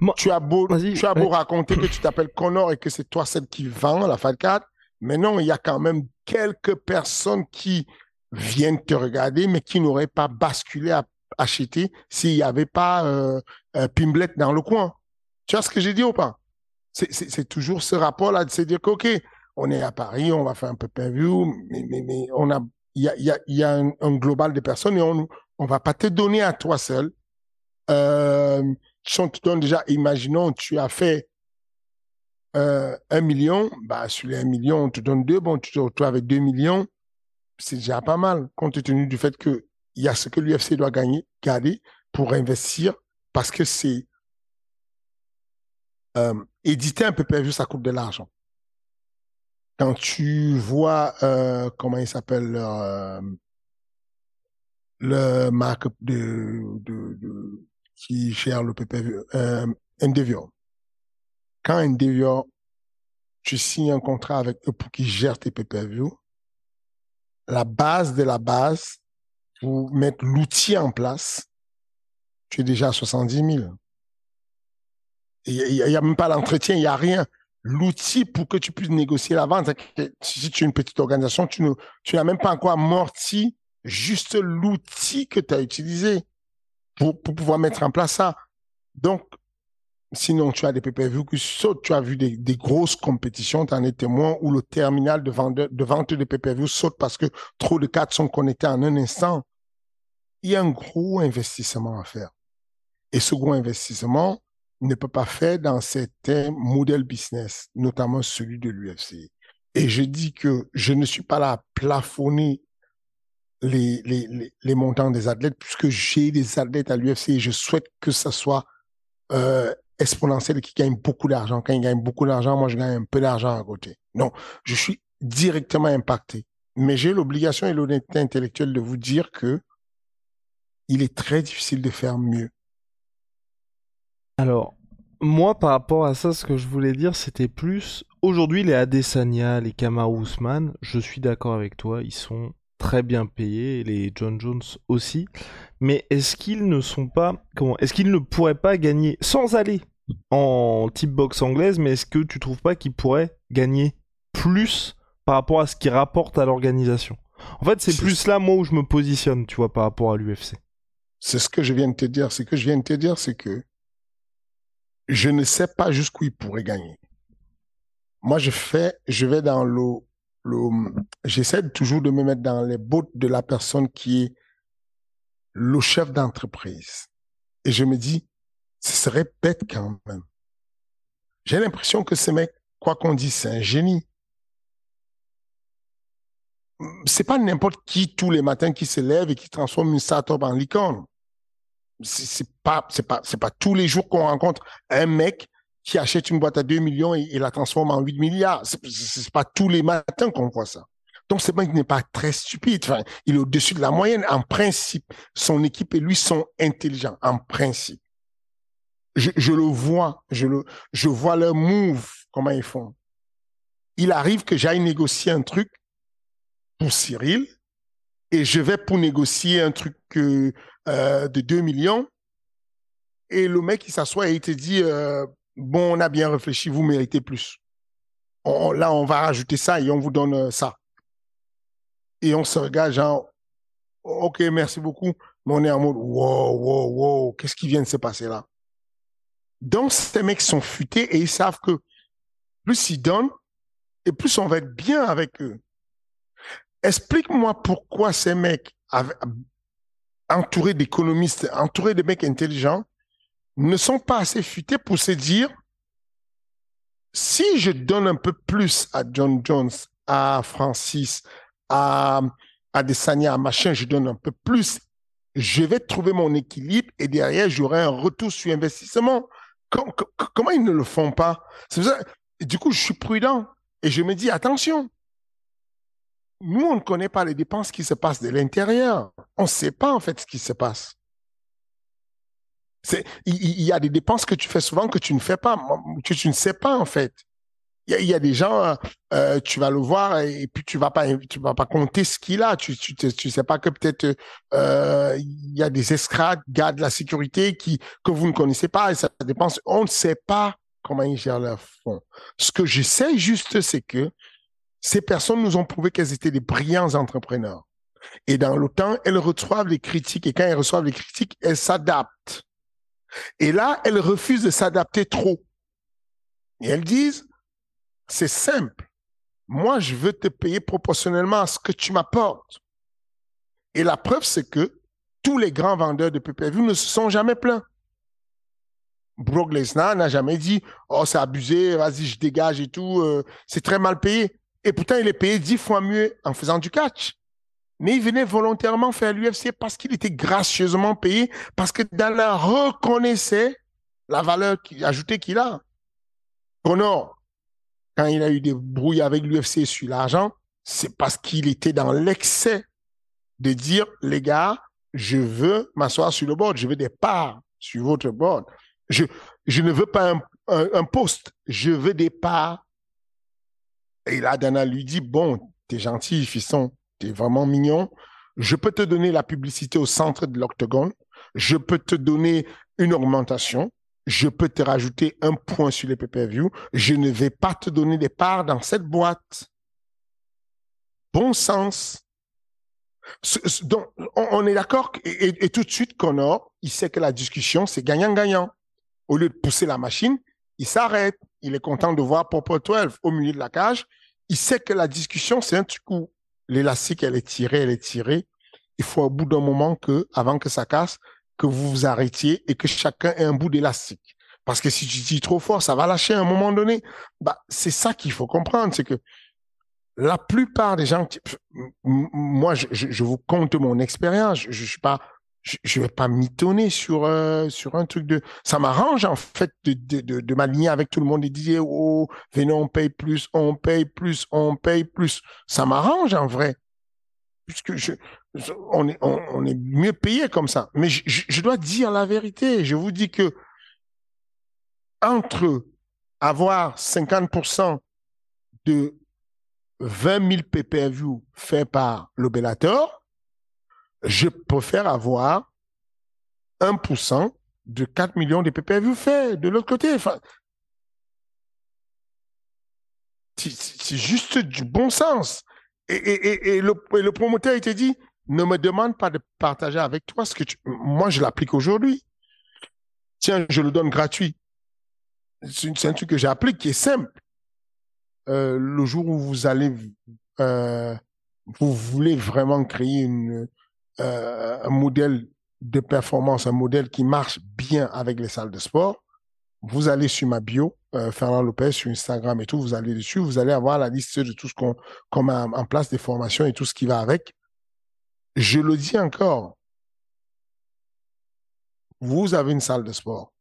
Moi- Tu as beau, tu as beau raconter que tu t'appelles Connor et que c'est toi celle qui vend la Fat Card, mais non, il y a quand même quelques personnes qui viennent te regarder, mais qui n'auraient pas basculé à acheter s'il n'y avait pas euh, Pimblet dans le coin. Tu vois ce que j'ai dit ou pas? C'est- toujours ce rapport-là de se dire que, OK, on est à Paris, on va faire un peu view mais, mais, mais on a, il y a, il y a, y a un, un global de personnes et on on va pas te donner à toi seul. Euh, si on te donne déjà, imaginons, tu as fait euh, un million, bah, sur les un million, on te donne deux, bon, tu te retrouves avec deux millions, c'est déjà pas mal, compte tenu du fait que il y a ce que l'UFC doit gagner, garder pour investir, parce que c'est euh, éditer un peu per ça coûte de l'argent. Quand tu vois, euh, comment il s'appelle, euh, le marque de- qui gère le PPV, euh, Endeavor. Quand Endeavor, tu signes un contrat avec eux pour qu'ils gèrent tes pay-per-view, la base de la base, pour mettre l'outil en place, tu es déjà à 70 000. Il n'y a, même pas l'entretien, il n'y a rien. L'outil pour que tu puisses négocier la vente, si tu es une petite organisation, tu ne- tu n'as même pas encore amorti juste l'outil que tu as utilisé pour, pouvoir mettre en place ça. Donc, sinon, tu as des PPV qui sautent. Tu as vu des, des grosses compétitions, tu en es témoin, où le terminal de, vendeur, de vente de PPV saute parce que trop de cartes sont connectées en un instant. Il y a un gros investissement à faire. Et ce gros investissement ne peut pas faire dans certains modèles business, notamment celui de l'UFC. Et je dis que je ne suis pas là à plafonner les, montants des athlètes, puisque j'ai des athlètes à l'UFC et je souhaite que ça soit euh, exponentiel qu'ils gagnent beaucoup d'argent. Quand ils gagnent beaucoup d'argent, moi, je gagne un peu d'argent à côté. Non, je suis directement impacté. Mais j'ai l'obligation et l'honnêteté intellectuelle de vous dire que il est très difficile de faire mieux. Alors, moi, par rapport à ça, ce que je voulais dire, c'était plus. Aujourd'hui, les Adesanya, les Kamaru Usman, je suis d'accord avec toi, ils sont très bien payés, les John Jones aussi. Mais est-ce qu'ils ne sont pas. Comment Est-ce qu'ils ne pourraient pas gagner sans aller en type boxe anglaise, mais est-ce que tu trouves pas qu'ils pourraient gagner plus par rapport à ce qu'ils rapportent à l'organisation? En fait, c'est plus là, moi, où je me positionne, tu vois, par rapport à l'UFC. C'est ce que je viens de te dire. Ce que je viens de te dire, c'est que je ne sais pas jusqu'où ils pourraient gagner. Moi, je fais, je vais dans le, le j'essaie toujours de me mettre dans les bottes de la personne qui est le chef d'entreprise. Et je me dis, ce serait bête quand même. J'ai l'impression que ce mec, quoi qu'on dise, c'est un génie. C'est pas n'importe qui tous les matins qui se lève et qui transforme une start-up en licorne. C'est pas, c'est pas tous les jours qu'on rencontre un mec qui achète une boîte à 2 millions et, la transforme en 8 milliards. C'est c'est pas tous les matins qu'on voit ça. Donc, ce mec n'est pas très stupide. Enfin, il est au-dessus de la moyenne. En principe, son équipe et lui sont intelligents. En principe. Je, je le vois. Je le, je vois leur move, comment ils font. Il arrive que j'aille négocier un truc pour Cyril et je vais pour négocier un truc euh, euh, de 2 millions et le mec il s'assoit et il te dit euh, bon on a bien réfléchi vous méritez plus. Là on va rajouter ça et on vous donne euh, ça. Et on se regarde genre ok merci beaucoup. Mais on est en mode wow wow wow qu'est-ce qui vient de se passer là? Donc ces mecs sont futés et ils savent que plus ils donnent et plus on va être bien avec eux. Explique-moi pourquoi ces mecs entourés d'économistes entourés de mecs intelligents ne sont pas assez futés pour se dire si je donne un peu plus à John Jones, à Francis, à à des à machin, je donne un peu plus. Je vais trouver mon équilibre et derrière, j'aurai un retour sur investissement. comment ils ne le font pas? Du coup, je suis prudent et je me dis, attention, nous, on ne connaît pas les dépenses qui se passent de l'intérieur. On ne sait pas en fait ce qui se passe. Il y, a des dépenses que tu fais souvent que tu ne fais pas, que tu ne sais pas en fait. Il y, a des gens, euh, euh, tu vas le voir et, puis tu vas pas, tu vas pas compter ce qu'il a. Tu, tu, tu sais pas que peut-être euh, il y a des escrocs, gars de la sécurité qui que vous ne connaissez pas et ça dépense. On ne sait pas comment ils gèrent leurs fonds. Ce que je sais juste, c'est que ces personnes nous ont prouvé qu'elles étaient des brillants entrepreneurs. Et dans le temps, elles reçoivent les critiques et quand elles reçoivent les critiques, elles s'adaptent. Et là, elles refusent de s'adapter trop. Et elles disent, c'est simple. Moi, je veux te payer proportionnellement à ce que tu m'apportes. Et la preuve, c'est que tous les grands vendeurs de PPV ne se sont jamais plaints. Brock Lesnar n'a jamais dit, oh, c'est abusé, vas-y, je dégage et tout, euh, c'est très mal payé. Et pourtant, il est payé dix fois mieux en faisant du catch. Mais il venait volontairement faire l'UFC parce qu'il était gracieusement payé, parce que Dana reconnaissait la valeur ajoutée qu'il a. Connor, quand il a eu des brouilles avec l'UFC sur l'argent, c'est parce qu'il était dans l'excès de dire, les gars, je veux m'asseoir sur le board, je veux des parts sur votre board. Je, ne veux pas un, un poste, je veux des parts et là, Dana lui dit, bon, t'es gentil, fiston, t'es vraiment mignon. Je peux te donner la publicité au centre de l'octogone. Je peux te donner une augmentation. Je peux te rajouter un point sur les pay-per-view. Je ne vais pas te donner des parts dans cette boîte. Bon sens. Donc, on est d'accord et, tout de suite, Connor, il sait que la discussion, c'est gagnant-gagnant. Au lieu de pousser la machine, il s'arrête. Il est content de voir Popo 12 au milieu de la cage. Il sait que la discussion, c'est un truc où l'élastique, elle est tirée, elle est tirée. Il faut au bout d'un moment que, avant que ça casse, que vous vous arrêtiez et que chacun ait un bout d'élastique. Parce que si tu dis trop fort, ça va lâcher à un moment donné. Bah, c'est ça qu'il faut comprendre, c'est que la plupart des gens, moi, je, vous compte mon expérience. Je, je suis pas je, ne vais pas mitonner sur euh, sur un truc de ça m'arrange en fait de, de, de, m'aligner avec tout le monde et dire oh venez on paye plus on paye plus on paye plus. Ça m'arrange en vrai. Puisque je, on est on, est mieux payé comme ça. Mais je, je, dois dire la vérité. Je vous dis que entre avoir 50% de 20 000 PPV fait par l'obélateur je préfère avoir 1% de 4 millions de PPV faits de l'autre côté. C'est juste du bon sens. Et, le, le, promoteur, il te dit, ne me demande pas de partager avec toi ce que tu... Moi, je l'applique aujourd'hui. Tiens, je le donne gratuit. C'est un truc que j'applique qui est simple. Euh, le jour où vous allez, euh, vous voulez vraiment créer une, euh, un modèle de performance, un modèle qui marche bien avec les salles de sport, vous allez sur ma bio, euh, Fernand Lopez, sur Instagram et tout, vous allez dessus, vous allez avoir la liste de tout ce qu'on met en place, des formations et tout ce qui va avec. Je le dis encore, vous avez une salle de sport.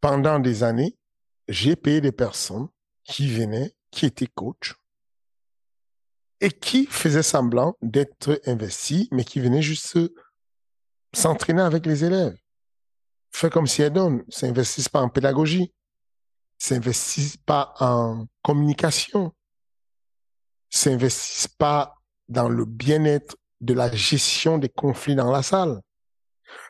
Pendant des années, j'ai payé des personnes qui venaient, qui étaient coachs, et qui faisait semblant d'être investi, mais qui venait juste s'entraîner avec les élèves. Fait comme si elles donnent, s'investissent pas en pédagogie, s'investissent pas en communication, s'investissent pas dans le bien-être de la gestion des conflits dans la salle.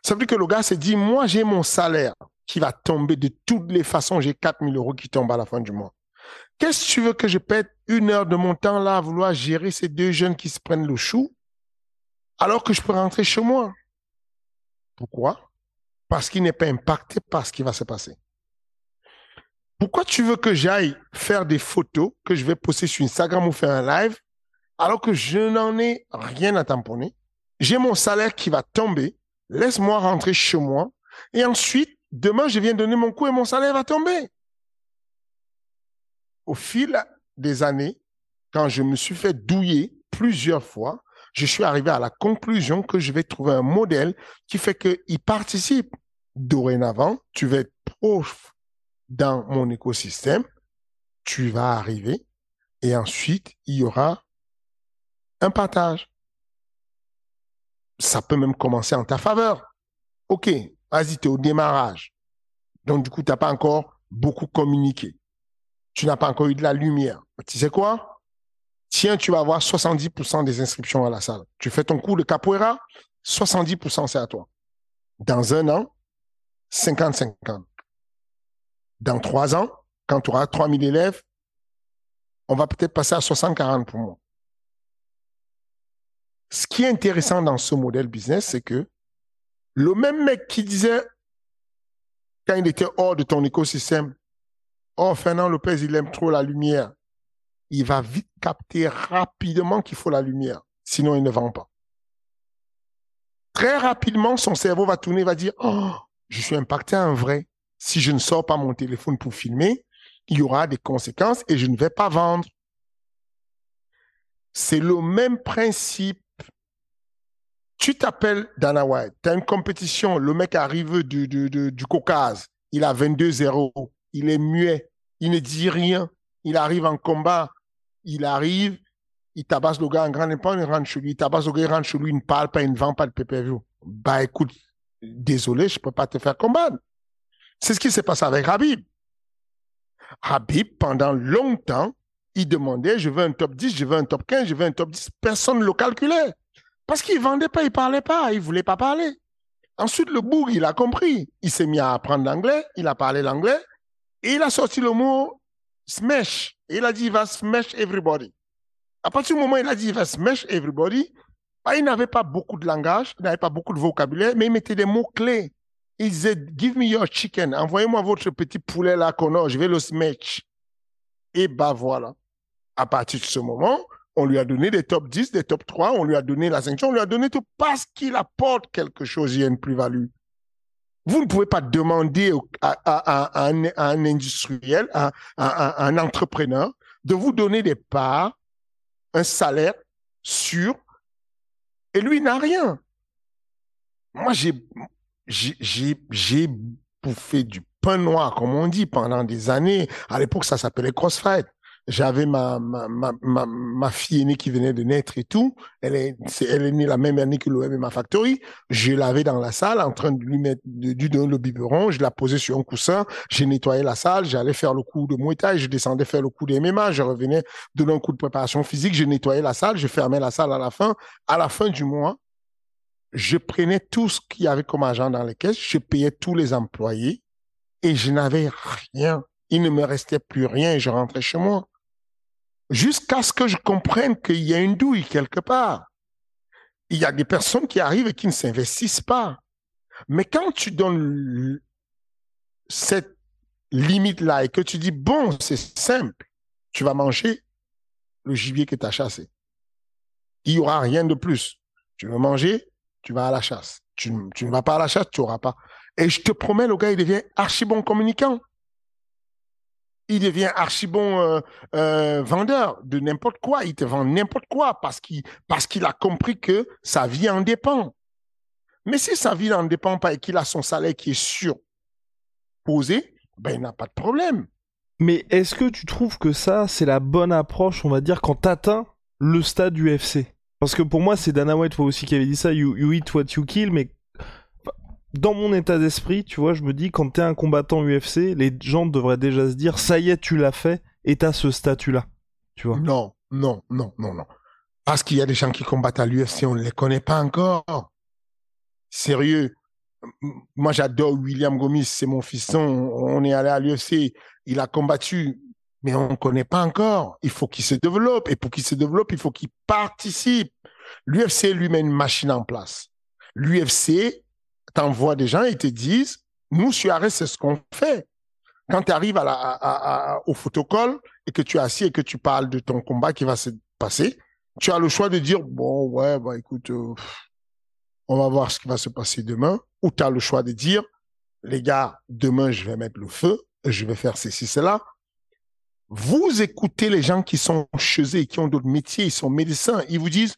Ça veut dire que le gars s'est dit, moi j'ai mon salaire qui va tomber de toutes les façons, j'ai 4000 euros qui tombent à la fin du mois. Qu'est-ce que tu veux que je pète une heure de mon temps là à vouloir gérer ces deux jeunes qui se prennent le chou alors que je peux rentrer chez moi? Pourquoi? Parce qu'il n'est pas impacté par ce qui va se passer. Pourquoi tu veux que j'aille faire des photos que je vais poster sur Instagram ou faire un live alors que je n'en ai rien à tamponner? J'ai mon salaire qui va tomber. Laisse-moi rentrer chez moi. Et ensuite, demain, je viens donner mon coup et mon salaire va tomber au fil des années, quand je me suis fait douiller plusieurs fois, je suis arrivé à la conclusion que je vais trouver un modèle qui fait qu'il participe. Dorénavant, tu vas être prof dans mon écosystème, tu vas arriver et ensuite, il y aura un partage. Ça peut même commencer en ta faveur. OK, vas-y, tu es au démarrage. Donc, du coup, tu n'as pas encore beaucoup communiqué. Tu n'as pas encore eu de la lumière. Tu sais quoi? Tiens, tu vas avoir 70% des inscriptions à la salle. Tu fais ton cours de capoeira, 70% c'est à toi. Dans un an, 50-50. Dans trois ans, quand tu auras 3000 élèves, on va peut-être passer à 60-40 pour moi. Ce qui est intéressant dans ce modèle business, c'est que le même mec qui disait, quand il était hors de ton écosystème, oh, Fernand Lopez, il aime trop la lumière. Il va vite capter rapidement qu'il faut la lumière. Sinon, il ne vend pas. Très rapidement, son cerveau va tourner, va dire, oh, je suis impacté en vrai. Si je ne sors pas mon téléphone pour filmer, il y aura des conséquences et je ne vais pas vendre. C'est le même principe. Tu t'appelles Dana White, tu as une compétition, le mec arrive du, du, du, Caucase, il a 22-0, il est muet, il ne dit rien, il arrive en combat, il arrive, il tabasse le gars en grand épaule, il rentre chez lui, il tabasse le gars, il rentre chez lui, il ne parle pas, il ne vend pas de pay-per-view. Bah écoute, désolé, je ne peux pas te faire combattre. C'est ce qui s'est passé avec Habib. Habib, pendant longtemps, il demandait, je veux un top 10, je veux un top 15, je veux un top 10. Personne ne le calculait. Parce qu'il vendait pas, il parlait pas, il voulait pas parler. Ensuite, le bourg, il a compris. Il s'est mis à apprendre l'anglais, il a parlé l'anglais, et il a sorti le mot smash. Et il a dit, il va smash everybody. À partir du moment où il a dit, il va smash everybody, bah, il n'avait pas beaucoup de langage, il n'avait pas beaucoup de vocabulaire, mais il mettait des mots clés. Il disait, give me your chicken. Envoyez-moi votre petit poulet là qu'on a. Je vais le smash. Et bah voilà. À partir de ce moment, on lui a donné des top 10, des top 3, on lui a donné la sanction, on lui a donné tout parce qu'il apporte quelque chose, il y a une plus-value. Vous ne pouvez pas demander à, un, industriel, à, un entrepreneur, de vous donner des parts, un salaire sûr, et lui n'a rien. Moi, j'ai bouffé du pain noir, comme on dit, pendant des années. À l'époque, ça s'appelait Crossfight. J'avais ma, ma, ma, ma, fille aînée qui venait de naître et tout. Elle est, elle est née la même année que l'OM et ma factory. Je l'avais dans la salle en train de lui mettre du donner le biberon. Je la posais sur un coussin. J'ai nettoyé la salle. J'allais faire le coup de Muay Thai. Je descendais faire le coup des MMA. Je revenais donner un coup de préparation physique. Je nettoyais la salle. Je fermais la salle à la fin. À la fin du mois, je prenais tout ce qu'il y avait comme agent dans les caisses, je payais tous les employés et je n'avais rien. Il ne me restait plus rien et je rentrais chez moi. Jusqu'à ce que je comprenne qu'il y a une douille quelque part. Il y a des personnes qui arrivent et qui ne s'investissent pas. Mais quand tu donnes cette limite-là et que tu dis, bon, c'est simple, tu vas manger le gibier que tu as chassé. Il n'y aura rien de plus. Tu veux manger tu vas à la chasse. Tu, ne vas pas à la chasse, tu n'auras pas. Et je te promets, le gars, il devient archi bon communicant. Il devient archi bon euh, euh, vendeur de n'importe quoi. Il te vend n'importe quoi parce qu'il parce qu'il a compris que sa vie en dépend. Mais si sa vie n'en dépend pas et qu'il a son salaire qui est surposé, ben il n'a pas de problème. Mais est-ce que tu trouves que ça, c'est la bonne approche, on va dire, quand tu atteins le stade UFC parce que pour moi, c'est Dana White aussi qui avait dit ça, you, eat what you kill, mais dans mon état d'esprit, tu vois, je me dis, quand t'es un combattant UFC, les gens devraient déjà se dire, ça y est, tu l'as fait, et t'as ce statut-là. Tu vois Non, non, non, non, non. Parce qu'il y a des gens qui combattent à l'UFC, on ne les connaît pas encore. Sérieux. Moi, j'adore William Gomis, c'est mon fiston. On est allé à l'UFC. Il a combattu mais on ne connaît pas encore. Il faut qu'il se développe. Et pour qu'il se développe, il faut qu'il participe. L'UFC lui met une machine en place. L'UFC t'envoie des gens et te disent, nous, sur Arrêt, c'est ce qu'on fait. Quand tu arrives au photocall et que tu es assis et que tu parles de ton combat qui va se passer, tu as le choix de dire, bon, ouais, bah, écoute, euh, on va voir ce qui va se passer demain. Ou tu as le choix de dire, les gars, demain, je vais mettre le feu, je vais faire ceci, cela Vous écoutez les gens qui sont chez eux, qui ont d'autres métiers, ils sont médecins, ils vous disent,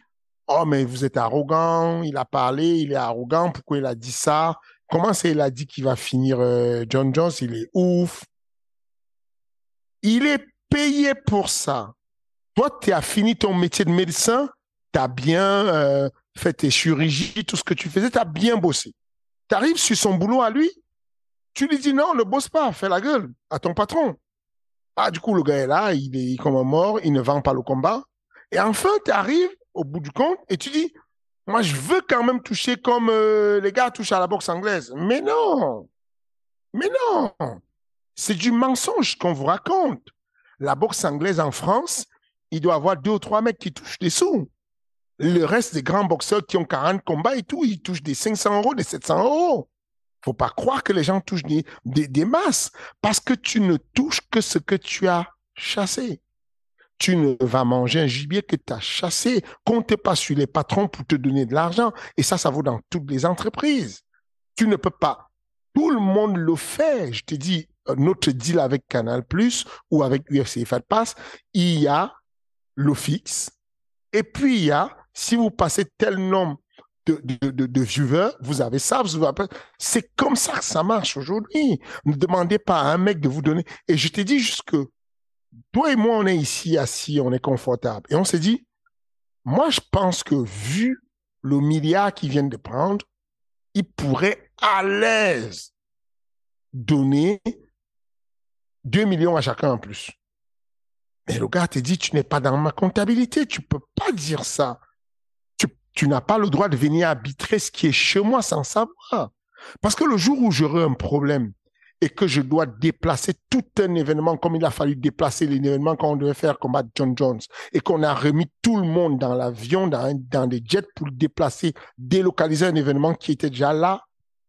oh, mais vous êtes arrogant, il a parlé, il est arrogant, pourquoi il a dit ça? Comment c'est il a dit qu'il va finir euh, John Jones? Il est ouf. Il est payé pour ça. Toi, tu as fini ton métier de médecin, tu as bien euh, fait tes chirurgies, tout ce que tu faisais, tu as bien bossé. Tu arrives sur son boulot à lui, tu lui dis non, ne bosse pas, fais la gueule à ton patron. Ah, du coup, le gars est là, il est comme un mort, il ne vend pas le combat. Et enfin, tu arrives au bout du compte et tu dis, moi, je veux quand même toucher comme euh, les gars touchent à la boxe anglaise. Mais non, mais non, c'est du mensonge qu'on vous raconte. La boxe anglaise en France, il doit avoir deux ou trois mecs qui touchent des sous. Le reste des grands boxeurs qui ont 40 combats et tout, ils touchent des 500 euros, des 700 euros. Faut pas croire que les gens touchent des, des, masses parce que tu ne touches que ce que tu as chassé. Tu ne vas manger un gibier que tu as chassé. Comptez pas sur les patrons pour te donner de l'argent. Et ça, ça vaut dans toutes les entreprises. Tu ne peux pas. Tout le monde le fait. Je te dis, notre deal avec Canal Plus ou avec UFC Fight il y a le fixe. Et puis, il y a, si vous passez tel nombre de, viewers, vous avez ça. C'est comme ça que ça marche aujourd'hui. Ne demandez pas à un mec de vous donner. Et je t'ai dit juste que toi et moi, on est ici assis, on est confortable. Et on s'est dit, moi, je pense que vu le milliard qu'ils viennent de prendre, ils pourraient à l'aise donner 2 millions à chacun en plus. Mais le gars te dit, tu n'es pas dans ma comptabilité, tu peux pas dire ça. Tu, tu n'as pas le droit de venir arbitrer ce qui est chez moi sans savoir. Parce que le jour où j'aurai un problème et que je dois déplacer tout un événement comme il a fallu déplacer l'événement quand on devait faire combattre John Jones et qu'on a remis tout le monde dans l'avion, dans, dans des jets pour déplacer, délocaliser un événement qui était déjà là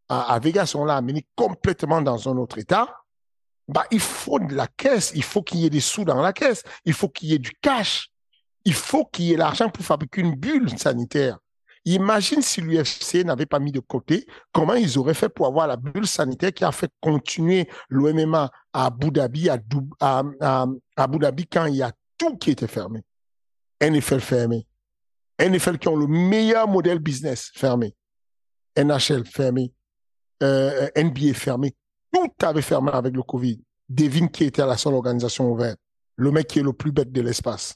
à, à Vegas, on l'a amené complètement dans un autre état bah, il faut de la caisse, il faut qu'il y ait des sous dans la caisse, il faut qu'il y ait du cash, il faut qu'il y ait l'argent pour fabriquer une bulle sanitaire. Imagine si l'UFC n'avait pas mis de côté, comment ils auraient fait pour avoir la bulle sanitaire qui a fait continuer l'OMMA à Abu Dhabi, à, Abu Dhabi quand il y a tout qui était fermé? NFL fermé. NFL qui ont le meilleur modèle business fermé. NHL fermé. Euh, NBA fermé. Tout avait fermé avec le Covid. Devine qui était la seule organisation ouverte. Le mec qui est le plus bête de l'espace.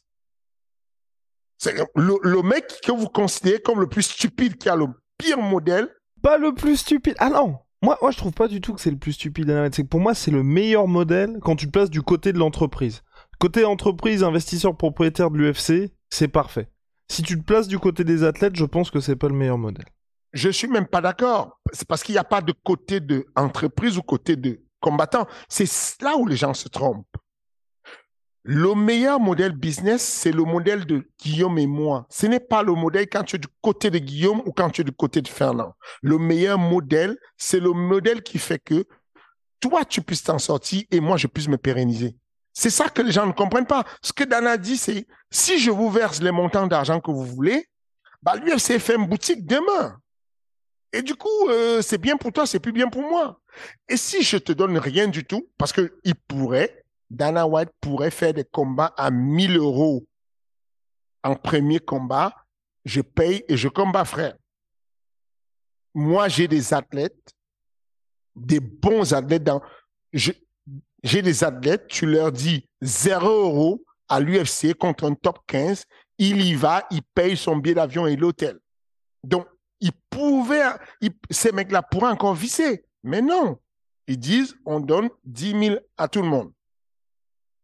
C'est le, le, mec que vous considérez comme le plus stupide, qui a le pire modèle. Pas le plus stupide. Ah non. Moi, moi, je trouve pas du tout que c'est le plus stupide. C'est que pour moi, c'est le meilleur modèle quand tu te places du côté de l'entreprise. Côté entreprise, investisseur propriétaire de l'UFC, c'est parfait. Si tu te places du côté des athlètes, je pense que c'est pas le meilleur modèle. Je suis même pas d'accord. C'est parce qu'il n'y a pas de côté de entreprise ou côté de combattant. C'est là où les gens se trompent. Le meilleur modèle business, c'est le modèle de Guillaume et moi. Ce n'est pas le modèle quand tu es du côté de Guillaume ou quand tu es du côté de Fernand. Le meilleur modèle, c'est le modèle qui fait que toi, tu puisses t'en sortir et moi, je puisse me pérenniser. C'est ça que les gens ne comprennent pas. Ce que Dana dit, c'est si je vous verse les montants d'argent que vous voulez, bah, l'UFC fait une boutique demain. Et du coup, euh, c'est bien pour toi, c'est plus bien pour moi. Et si je te donne rien du tout, parce que il pourrait, Dana White pourrait faire des combats à 1000 euros en premier combat, je paye et je combats, frère. Moi, j'ai des athlètes, des bons athlètes dans, j'ai des athlètes, tu leur dis 0 euros à l'UFC contre un top 15, il y va, il paye son billet d'avion et l'hôtel. Donc, ils pouvaient, ces mecs-là pourraient encore visser. Mais non. Ils disent, on donne 10 000 à tout le monde.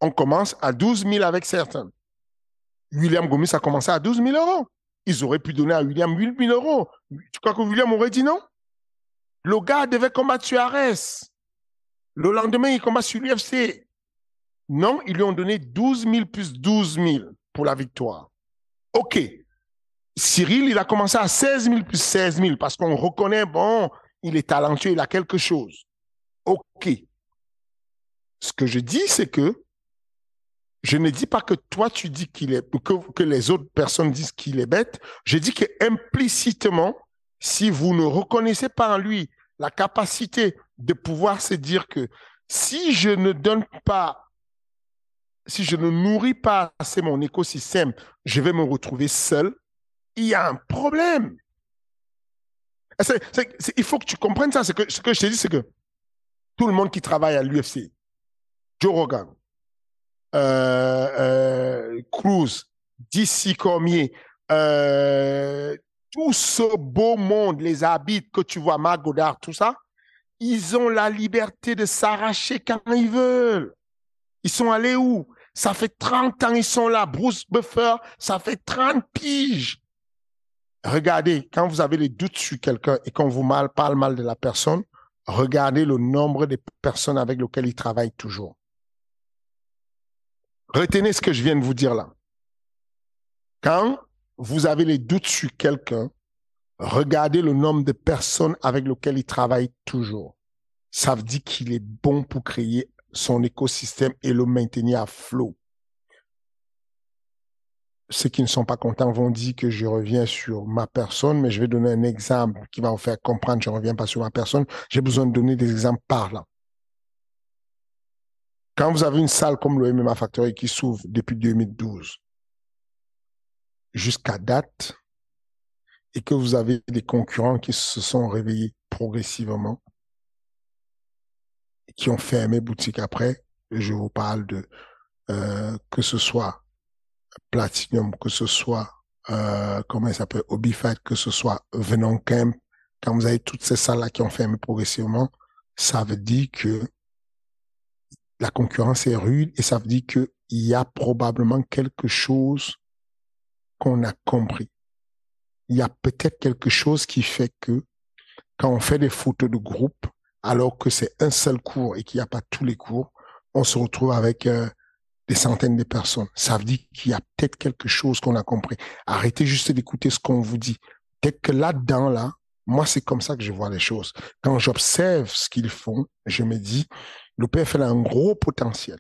On commence à 12 000 avec certains. William Gomis a commencé à 12 000 euros. Ils auraient pu donner à William 8 000 euros. Tu crois que William aurait dit non? Le gars devait combattre sur Ares. Le lendemain, il combat sur l'UFC. Non, ils lui ont donné 12 000 plus 12 000 pour la victoire. OK. Cyril, il a commencé à 16 000 plus 16 000 parce qu'on reconnaît, bon, il est talentueux, il a quelque chose. OK. Ce que je dis, c'est que je ne dis pas que toi, tu dis qu'il est, que, les autres personnes disent qu'il est bête. Je dis que implicitement, si vous ne reconnaissez pas en lui la capacité de pouvoir se dire que si je ne donne pas si je ne nourris pas assez mon écosystème, je vais me retrouver seul. Il y a un problème. il faut que tu comprennes ça. Ce que je te dis, c'est que tout le monde qui travaille à l'UFC, Joe Rogan, euh, euh, Cruz, DC Cormier, euh, tout ce beau monde, les habits que tu vois, Marc tout ça, ils ont la liberté de s'arracher quand ils veulent. Ils sont allés où? Ça fait 30 ans ils sont là. Bruce Buffer, ça fait 30 piges. Regardez, quand vous avez les doutes sur quelqu'un et qu'on vous mal, parle mal de la personne, regardez le nombre de personnes avec lesquelles il travaille toujours. Retenez ce que je viens de vous dire là. Quand vous avez les doutes sur quelqu'un, regardez le nombre de personnes avec lesquelles il travaille toujours. Ça veut dire qu'il est bon pour créer son écosystème et le maintenir à flot. Ceux qui ne sont pas contents vont dire que je reviens sur ma personne, mais je vais donner un exemple qui va vous faire comprendre je ne reviens pas sur ma personne. J'ai besoin de donner des exemples parlants. Quand vous avez une salle comme le MMA Factory qui s'ouvre depuis 2012, jusqu'à date, et que vous avez des concurrents qui se sont réveillés progressivement, qui ont fermé boutique après, je vous parle de euh, que ce soit Platinum, que ce soit euh, comment il s'appelle Obifat, que ce soit Venom Camp, quand vous avez toutes ces salles-là qui ont fermé progressivement, ça veut dire que la concurrence est rude et ça veut dire qu'il y a probablement quelque chose qu'on a compris. Il y a peut-être quelque chose qui fait que quand on fait des photos de groupe, alors que c'est un seul cours et qu'il n'y a pas tous les cours, on se retrouve avec euh, des centaines de personnes. Ça veut dire qu'il y a peut-être quelque chose qu'on a compris. Arrêtez juste d'écouter ce qu'on vous dit. Peut-être que là-dedans, là, moi, c'est comme ça que je vois les choses. Quand j'observe ce qu'ils font, je me dis, le PFL a un gros potentiel.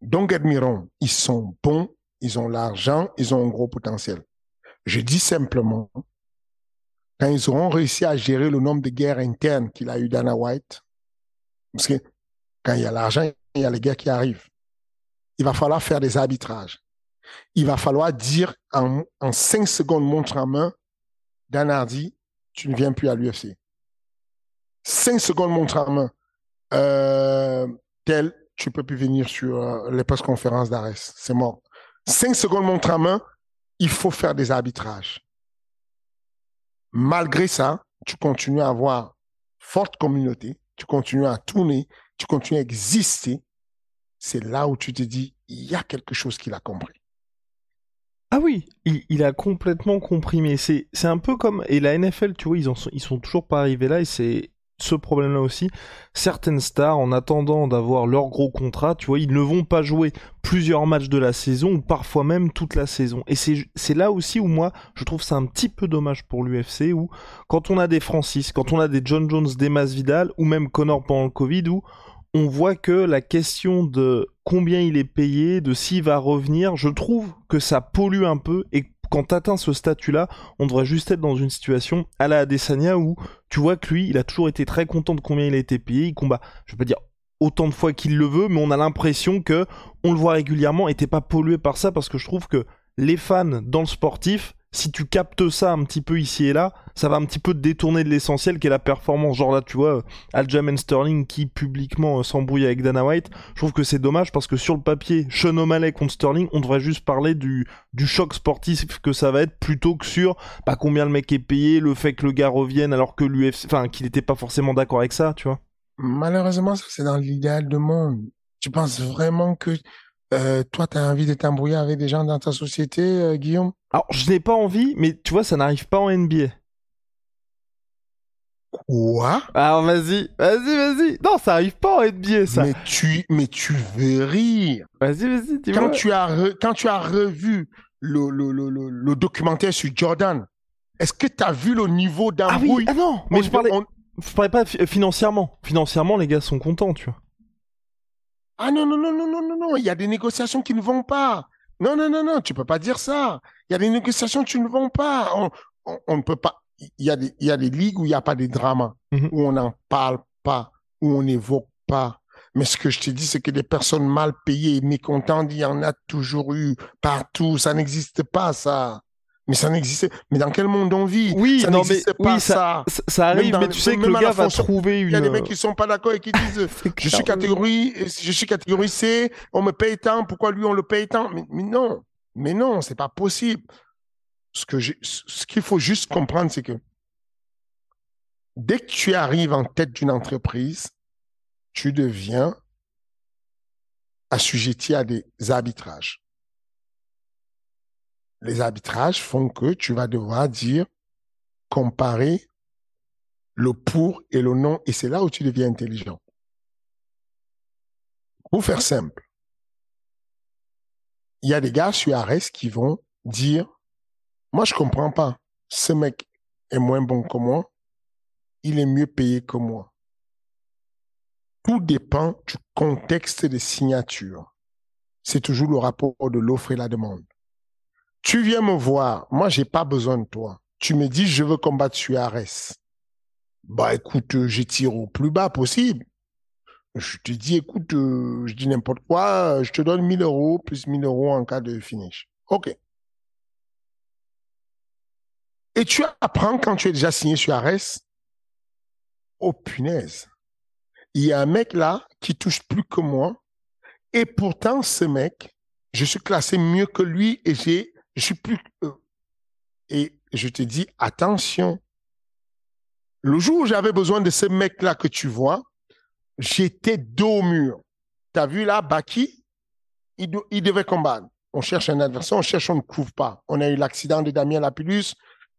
Donc, admirons, ils sont bons, ils ont l'argent, ils ont un gros potentiel. Je dis simplement, quand ils auront réussi à gérer le nombre de guerres internes qu'il a eu Dana White, parce que quand il y a l'argent, il y a les guerres qui arrivent. Il va falloir faire des arbitrages. Il va falloir dire en, cinq secondes montre en main, Dana dit, tu ne viens plus à l'UFC. Cinq secondes montre en main, euh, tel, tu peux plus venir sur euh, les post-conférences d'Arès. C'est mort. Cinq secondes montre en main, il faut faire des arbitrages. Malgré ça, tu continues à avoir forte communauté, tu continues à tourner, tu continues à exister. C'est là où tu te dis, il y a quelque chose qu'il a compris. Ah oui, il, a complètement compris, mais c'est, c'est un peu comme, et la NFL, tu vois, ils, en sont, ils sont toujours pas arrivés là, et c'est ce problème-là aussi. Certaines stars, en attendant d'avoir leur gros contrat, tu vois, ils ne vont pas jouer plusieurs matchs de la saison ou parfois même toute la saison. Et c'est là aussi où moi, je trouve ça un petit peu dommage pour l'UFC où quand on a des Francis, quand on a des John Jones, des Masvidal ou même Connor pendant le Covid où on voit que la question de combien il est payé, de s'il va revenir, je trouve que ça pollue un peu et quand t'atteins ce statut-là, on devrait juste être dans une situation à la Adesanya où tu vois que lui, il a toujours été très content de combien il a été payé, il combat, je peux dire autant de fois qu'il le veut, mais on a l'impression que on le voit régulièrement et t'es pas pollué par ça parce que je trouve que les fans dans le sportif, si tu captes ça un petit peu ici et là, ça va un petit peu te détourner de l'essentiel qui est la performance. Genre là, tu vois, Aljamain Sterling qui publiquement euh, s'embrouille avec Dana White. Je trouve que c'est dommage parce que sur le papier, Sean O'Malley contre Sterling, on devrait juste parler du, choc sportif que ça va être plutôt que sur bah, combien le mec est payé, le fait que le gars revienne alors que l'UFC, enfin, qu'il n'était pas forcément d'accord avec ça, tu vois. Malheureusement, c'est dans l'idéal de monde. Tu penses vraiment que euh, toi, tu as envie de t'embrouiller avec des gens dans ta société, euh, Guillaume? Alors, je n'ai pas envie, mais tu vois, ça n'arrive pas en NBA. Quoi? Alors, vas-y, vas-y, vas-y. Non, ça arrive pas en NBA, ça. Mais tu, mais tu veux rire. Vas-y, vas-y, quand tu as Quand tu as revu le, le, le, le, documentaire sur Jordan, est-ce que tu as vu le niveau d'embrouille Ah oui, ah non, mais je parlais, je parlais pas financièrement. Financièrement, les gars sont contents, tu vois. Ah non, non, non, non, non, non, non, il y a des négociations qui ne vont pas. Non, non, non, non, tu peux pas dire ça. Il y a des négociations qui ne vont pas. On, ne peut pas. Il y, a des, il y a des ligues où il n'y a pas de drama, mhm. où on n'en parle pas, où on n'évoque pas. Mais ce que je te dis, c'est que des personnes mal payées, mécontentes, il y en a toujours eu partout. Ça n'existe pas, ça. Mais ça n'existe. Mais dans quel monde on vit? Oui, ça non, mais n'existe pas oui, ça, ça. ça arrive, dans- mais tu sais que le gars va trouver une. Il y a des mecs qui sont pas d'accord et qui disent je suis catégorie je suis catégorie C, on me paye tant, pourquoi lui on le paye tant? Mais, mais non, mais non, c'est pas possible. Ce ce qu'il faut juste comprendre c'est que dès que tu arrives en tête d'une entreprise, tu deviens assujetti à des arbitrages. Les arbitrages font que tu vas devoir dire comparer le pour et le non, et c'est là où tu deviens intelligent. Pour faire simple, il y a des gars sur Ares qui vont dire, moi je comprends pas, ce mec est moins bon que moi, il est mieux payé que moi. Tout dépend du contexte de signature. C'est toujours le rapport de l'offre et la demande. Tu viens me voir, moi j'ai pas besoin de toi. Tu me dis je veux combattre sur Ares. Bah écoute, je tire au plus bas possible. Je te dis, écoute, euh, je dis n'importe quoi, euh, je te donne 1000 euros plus 1000 euros en cas de finish. OK. Et tu apprends quand tu es déjà signé sur Ares, oh punaise, il y a un mec là qui touche plus que moi, et pourtant ce mec, je suis classé mieux que lui et j'ai, je suis plus. euh, et je te dis, attention, le jour où j'avais besoin de ce mec-là que tu vois, j'étais dos au mur. T'as vu là, Baki, il, il devait combattre. On cherche un adversaire, on cherche, on ne trouve pas. On a eu l'accident de Damien Lapillus.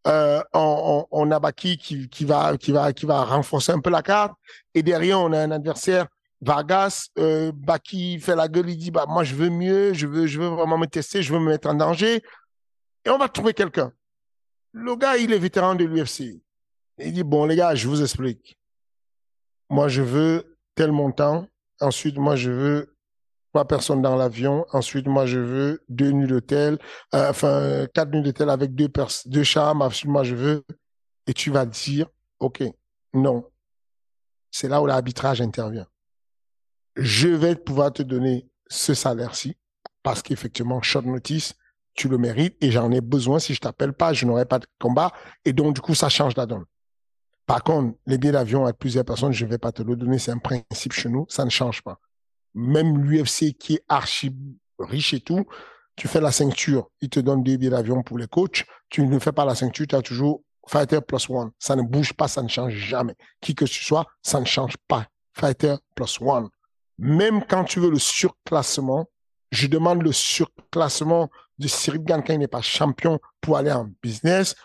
Euh, on, a Baki qui, qui, va, qui, va, qui va renforcer un peu la carte. Et derrière, on a un adversaire, Vargas. Euh, Baki fait la gueule, il dit bah, Moi, je veux mieux, je veux, je veux vraiment me tester, je veux me mettre en danger. Et on va trouver quelqu'un. Le gars, il est vétéran de l'UFC. Il dit, bon, les gars, je vous explique. Moi, je veux tel montant. Ensuite, moi, je veux trois personnes dans l'avion. Ensuite, moi, je veux deux nuits d'hôtel. Euh, enfin, quatre nuits d'hôtel avec deux, deux chambres. Moi, je veux. Et tu vas dire, OK, non. C'est là où l'arbitrage intervient. Je vais pouvoir te donner ce salaire-ci parce qu'effectivement, short notice, tu le mérites et j'en ai besoin. Si je t'appelle pas, je n'aurai pas de combat. Et donc, du coup, ça change la donne. Par contre, les billets d'avion avec plusieurs personnes, je ne vais pas te le donner. C'est un principe chez nous. Ça ne change pas. Même l'UFC qui est archi riche et tout, tu fais la ceinture, il te donne deux billets d'avion pour les coachs. Tu ne fais pas la ceinture, tu as toujours fighter plus one. Ça ne bouge pas, ça ne change jamais. Qui que tu sois, ça ne change pas. Fighter plus one. Même quand tu veux le surclassement, je demande le surclassement de Cyril Gann quand il n'est pas champion pour aller en business.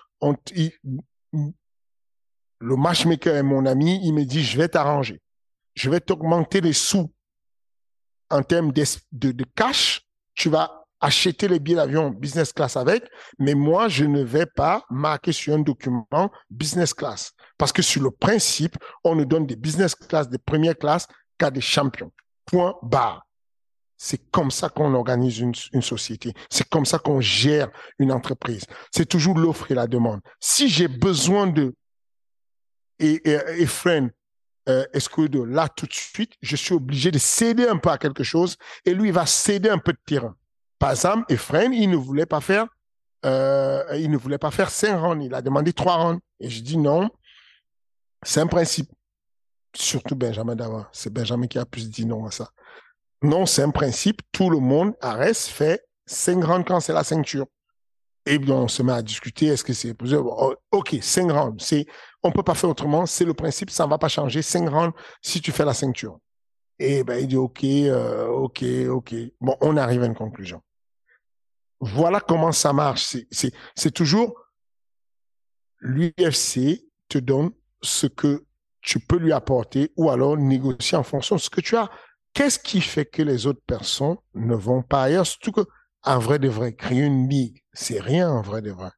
Le matchmaker est mon ami, il me dit, je vais t'arranger. Je vais t'augmenter les sous en termes d'es- de, cash. Tu vas acheter les billets d'avion business class avec, mais moi, je ne vais pas marquer sur un document business class. Parce que sur le principe, on nous donne des business class de première classe qu'à des champions. Point barre. C'est comme ça qu'on organise une société. C'est comme ça qu'on gère une entreprise. C'est toujours l'offre et la demande. Si j'ai besoin de et, et, et Fren, euh, de là tout de suite, je suis obligé de céder un peu à quelque chose et lui il va céder un peu de terrain. Par exemple, Efren, il ne voulait pas faire, euh, il ne voulait pas faire cinq rounds, il a demandé trois rounds. Et je dis non, c'est un principe. Surtout Benjamin Dava, c'est Benjamin qui a plus dit non à ça. Non, c'est un principe. Tout le monde, Arès, fait cinq rounds quand c'est la ceinture. Et bien, on se met à discuter, est-ce que c'est possible? Oh, Ok, cinq rounds, c'est, on peut pas faire autrement, c'est le principe, ça ne va pas changer. Cinq rounds si tu fais la ceinture. Et ben, il dit ok, euh, ok, ok. Bon, on arrive à une conclusion. Voilà comment ça marche. C'est, toujours l'UFC te donne ce que tu peux lui apporter ou alors négocier en fonction de ce que tu as. Qu'est-ce qui fait que les autres personnes ne vont pas ailleurs? Surtout que, vrai de vrai, créer une ligue, c'est rien en vrai de vrai.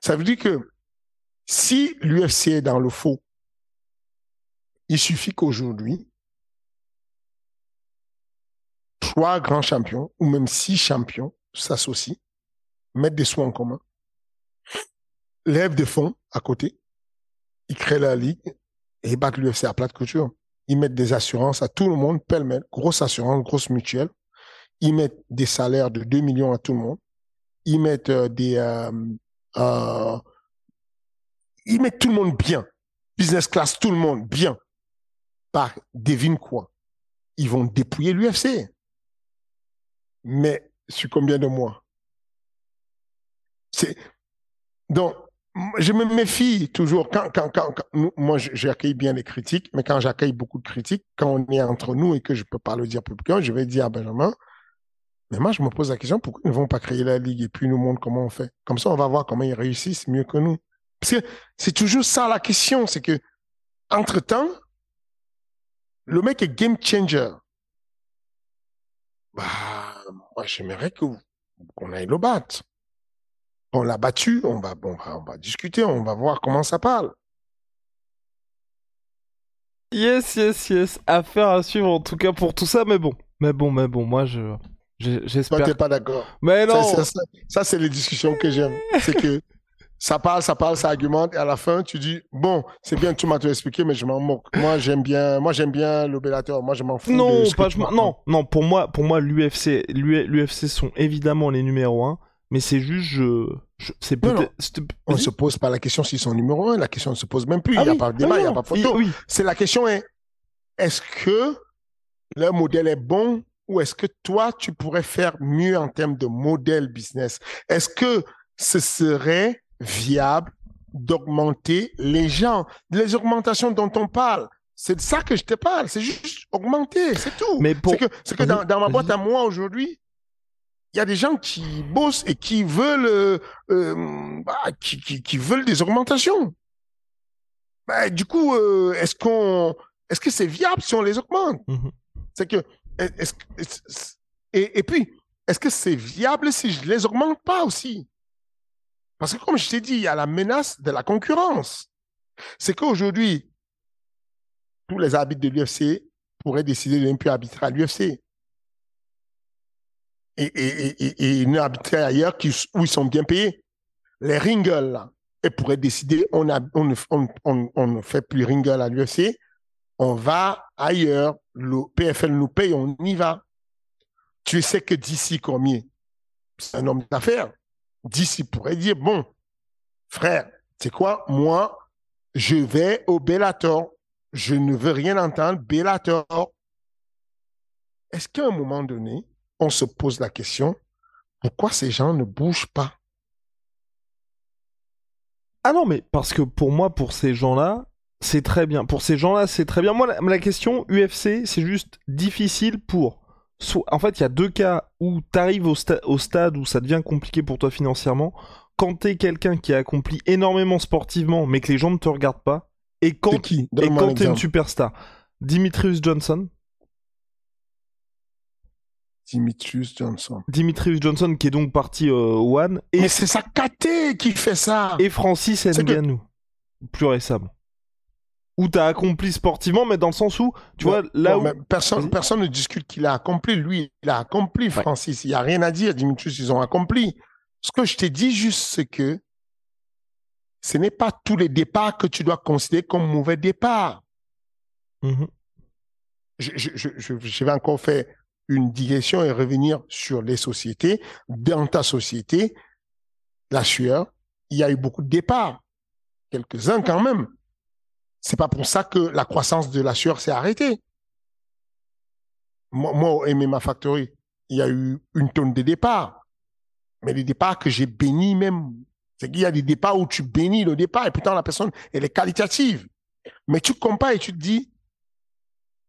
Ça veut dire que si l'UFC est dans le faux, il suffit qu'aujourd'hui, trois grands champions, ou même six champions, s'associent, mettent des sous en commun, lèvent des fonds à côté, ils créent la ligue et battent l'UFC à plate couture. Ils mettent des assurances à tout le monde, pêle-mêle, grosse assurance, grosse mutuelle. Ils mettent des salaires de 2 millions à tout le monde. Ils mettent euh, des... Euh, euh, ils mettent tout le monde bien. Business class, tout le monde bien. Par, devine quoi Ils vont dépouiller l'UFC. Mais sur combien de mois? Donc je me méfie toujours quand quand quand, moi j'accueille bien les critiques, mais quand j'accueille beaucoup de critiques, quand on est entre nous et que je peux pas le dire publiquement, je vais dire à Benjamin. Mais moi, je me pose la question pourquoi ils ne vont pas créer la ligue et puis nous montrent comment on fait? Comme ça, on va voir comment ils réussissent mieux que nous. Parce que c'est toujours ça la question, c'est que entre temps, le mec est game changer. Bah, moi, j'aimerais qu'on aille le battre. On l'a battu, on va, on va, on va discuter, on va voir comment ça parle. Yes, yes, yes. Affaire à suivre en tout cas pour tout ça, mais bon. Mais bon, mais bon, moi je. J'espère. Toi, t'es pas d'accord. Mais non. Ça, ça, ça c'est les discussions que j'aime. C'est que ça parle, ça parle, ça argumente, et à la fin, tu dis, bon, c'est bien, tu m'as tout expliqué, mais je m'en moque. Moi, j'aime bien, moi, j'aime bien l'obélateur. Moi, je m'en fous. Non, de ce pas, que tu je m'en- non, non, pour moi, pour moi, l'UFC, l'UFC sont évidemment les numéros 1, mais c'est juste, je, je- c'est peut-être, On se pose pas la question s'ils sont numéro un. La question ne se pose même plus. Ah il n'y a oui, pas de débat, il n'y a pas photo. Il- oui. C'est la question est, est-ce que le modèle est bon ou est-ce que toi, tu pourrais faire mieux en termes de modèle business? Est-ce que ce serait viable d'augmenter les gens? Les augmentations dont on parle, c'est de ça que je te parle. C'est juste augmenter, c'est tout. Mais pour- C'est que, c'est que Vas-y, dans, dans ma boîte à moi aujourd'hui, il y a des gens qui bossent et qui veulent, euh, euh, bah, qui, qui, qui veulent des augmentations. Bah, du coup, euh, est-ce qu'on, est-ce que c'est viable si on les augmente? Mhm. C'est que, est-ce, que- est-ce- et, et puis, est-ce que c'est viable si je les augmente pas aussi? Parce que comme je t'ai dit, il y a la menace de la concurrence. C'est qu'aujourd'hui, tous les arbitres de l'UFC pourraient décider de ne plus arbitrer à l'UFC et, et, et, ne arbitrer ailleurs où ils sont bien payés. Les ringers, là, ils pourraient décider, on, ne, fait plus ringer à l'UFC, on va ailleurs, le PFL nous paye, on y va. Tu sais que d'ici Cormier, c'est un homme d'affaires. D'ici pourrait dire, bon, frère, c'est quoi, moi, je vais au Bellator, je ne veux rien entendre, Bellator. Est-ce qu'à un moment donné, on se pose la question, pourquoi ces gens ne bougent pas? Ah non, mais parce que pour moi, pour ces gens-là, c'est très bien. Pour ces gens-là, c'est très bien. Moi, la, la question UFC, c'est juste difficile pour. En fait, il y a deux cas où t'arrives au, sta- au stade où ça devient compliqué pour toi financièrement. Quand t'es quelqu'un qui a accompli énormément sportivement, mais que les gens ne te regardent pas. Et quand, qui? et quand t'es une superstar. Dimitrius Johnson. Dimitrius Johnson. Dimitrius Johnson qui est donc parti euh, au One. Et, Mais c'est sa KT qui fait ça. et Francis que- Ngannou. Plus récemment. Où t'as accompli sportivement, mais dans le sens où, tu vois, là où. personne, ne discute qu'il a accompli. Lui, il a accompli, Francis. Il n'y a rien à dire. Dimitrius, ils ont accompli. Ce que je t'ai dit juste, c'est que ce n'est pas tous les départs que tu dois considérer comme mauvais départs. Mhm. Je, je, je, je- je vais encore faire une digression et revenir sur les sociétés. Dans ta société, la sueur, il y a eu beaucoup de départs. Quelques-uns quand même. C'est pas pour ça que la croissance de la sueur s'est arrêtée. Moi, moi, au MMA Factory, il y a eu une tonne de départs. Mais les départs que j'ai bénis même, c'est qu'il y a des départs où tu bénis le départ et pourtant la personne, elle est qualitative. Mais tu compares et tu te dis,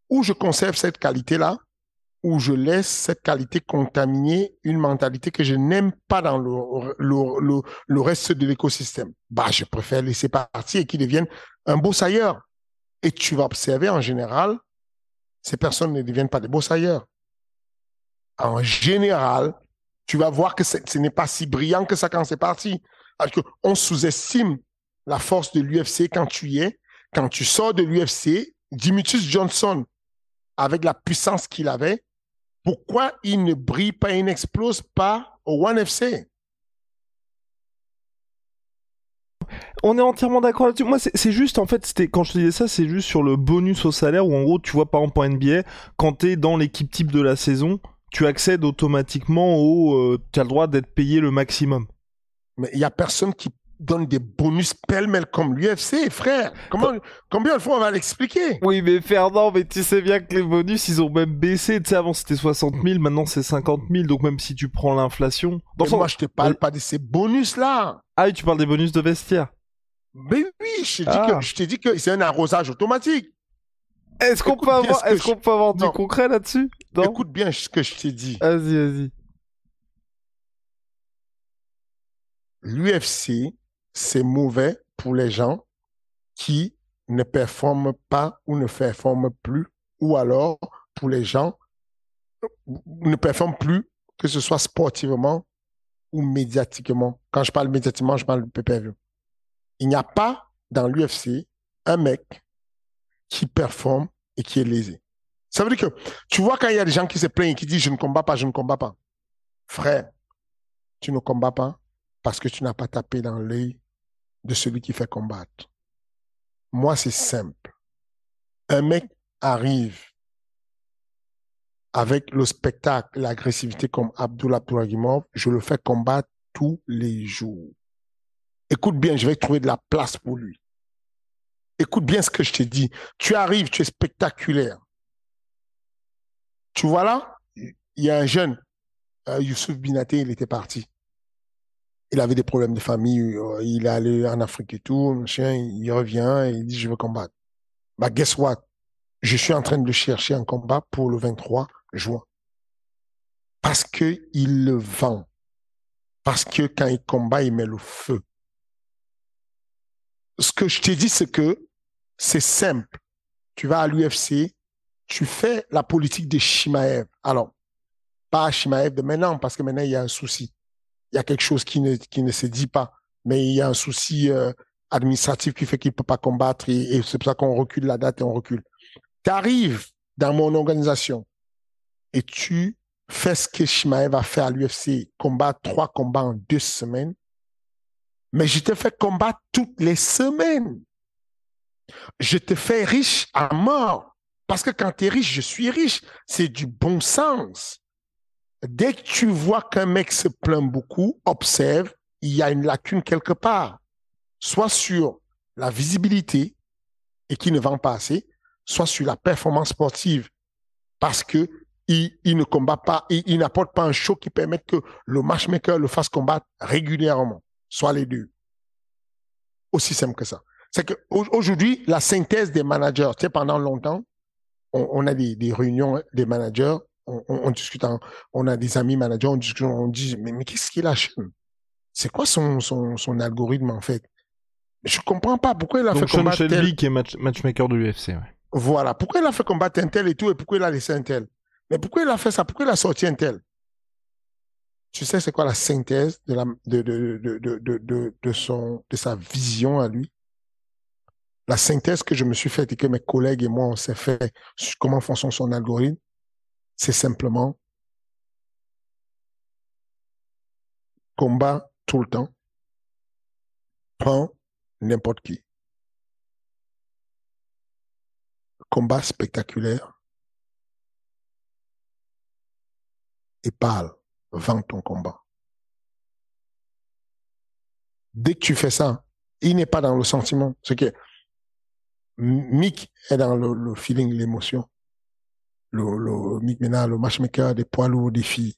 où je conserve cette qualité-là, ou je laisse cette qualité contaminer une mentalité que je n'aime pas dans le reste de l'écosystème. Bah, je préfère laisser partir et qu'ils deviennent un bossailleur. Et tu vas observer en général, ces personnes ne deviennent pas des bossailleurs. En général, tu vas voir que ce n'est pas si brillant que ça quand c'est parti. Parce que on sous-estime la force de l'UFC quand tu y es. Quand tu sors de l'UFC, Dimitrius Johnson, avec la puissance qu'il avait, pourquoi il ne brille pas, il n'explose pas au One FC on est entièrement d'accord là-dessus. Moi, c'est juste, en fait, quand je te disais ça, c'est juste sur le bonus au salaire où en gros, tu vois, par exemple, en NBA, quand t'es dans l'équipe type de la saison, tu accèdes automatiquement au, euh, le droit d'être payé le maximum. Mais il y a personne qui donne des bonus pêle-mêle comme l'UFC, frère. Comment, combien de fois on va l'expliquer? Oui, mais Fernand, mais tu sais bien que les bonus, ils ont même baissé. Tu sais, avant c'était 60 000, maintenant c'est 50 000. Donc même si tu prends l'inflation. Moi, je te parle pas de ces bonus-là. Ah oui, tu parles des bonus de vestiaire. Mais oui, je t'ai ah. dit, dit que c'est un arrosage automatique. Est-ce qu'on peut avoir, est-ce qu'on peut avoir du concret là-dessus? Écoute bien ce que je t'ai dit. Vas-y, vas-y. L'UFC c'est mauvais pour les gens qui ne performent pas ou ne performent plus, ou alors pour les gens ne performent plus, que ce soit sportivement ou médiatiquement. Quand je parle médiatiquement, je parle de PPV. Il n'y a pas dans l'UFC un mec qui performe et qui est lésé. Ça veut dire que, tu vois, quand il y a des gens qui se plaignent et qui disent je ne combats pas, je ne combats pas. Frère, tu ne combats pas parce que tu n'as pas tapé dans l'œil de celui qui fait combattre. Moi, c'est simple. Un mec arrive avec le spectacle, l'agressivité comme Abdullah Abdouragimov, je le fais combattre tous les jours. Écoute bien, je vais trouver de la place pour lui. Écoute bien ce que je te dis. Tu arrives, tu es spectaculaire. Tu vois là, il y a un jeune, euh, Youssouf Binaté, il était parti il avait des problèmes de famille, euh, il est allé en Afrique et tout, chien, il revient et il dit je veux combattre. Bah guess what? Je suis en train de chercher en combat pour le 23 juin. Parce que il le vend. Parce que quand il combat, il met le feu. Ce que je t'ai dit, c'est que c'est simple. Tu vas à l'UFC, tu fais la politique de Shimaev. Alors, pas Shimaev de maintenant, parce que maintenant, il y a un souci il y a quelque chose qui ne, se dit pas. Mais il y a un souci euh, administratif qui fait qu'il ne peut pas combattre et, c'est pour ça qu'on recule la date et on recule. Tu arrives dans mon organisation et tu fais ce que Shimaev va faire à l'UFC, combattre trois combats en deux semaines, mais je te fais combattre toutes les semaines. Je te fais riche à mort. Parce que quand tu es riche, je suis riche. C'est du bon sens. Dès que tu vois qu'un mec se plaint beaucoup, observe, il y a une lacune quelque part. Soit sur la visibilité et qui ne vend pas assez, soit sur la performance sportive parce que il, ne combat pas, il, n'apporte pas un show qui permette que le matchmaker le fasse combattre régulièrement, soit les deux. Aussi simple que ça. C'est que aujourd'hui, la synthèse des managers, tu pendant longtemps, on, a des, des réunions des managers on, discute, on a des amis managers, on discute, on dit, mais, mais qu'est-ce qu'il a C'est quoi son, son, son algorithme, en fait? Je comprends pas pourquoi il a fait combattre Sean Shelby, qui est matchmaker de l'UFC, ouais. Voilà. Pourquoi il a fait combattre un tel et tout, et pourquoi il a laissé un tel? Mais pourquoi il a fait ça? Pourquoi il a sorti un tel? Tu sais, c'est quoi la synthèse de la, de, de, de, de, de, de son, de sa vision à lui? La synthèse que je me suis faite et que mes collègues et moi, on s'est fait comment fonctionne son algorithme, c'est simplement combat tout le temps, prends n'importe qui. Combat spectaculaire et parle, vends ton combat. Dès que tu fais ça, il n'est pas dans le sentiment. Ce que Mick est dans le feeling, l'émotion le, le, le matchmaker des poids lourds des filles.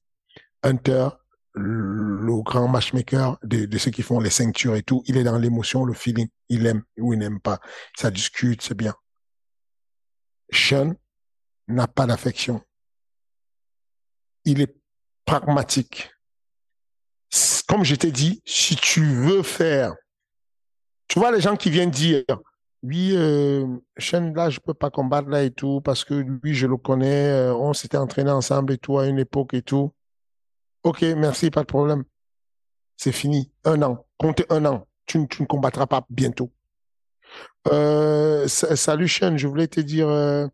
Hunter, le, grand matchmaker de, de ceux qui font les ceintures et tout, il est dans l'émotion, le feeling. Il aime ou il n'aime pas. Ça discute, c'est bien. Sean n'a pas d'affection. Il est pragmatique. Comme je t'ai dit, si tu veux faire, tu vois les gens qui viennent dire, oui, euh, là, je peux pas combattre là et tout, parce que lui, je le connais, euh, on s'était entraîné ensemble et tout à une époque et tout. Ok, merci, pas de problème. C'est fini. Un an. Comptez un an. Tu, ne combattras pas bientôt. Euh, salut Chen, je voulais te dire, euh,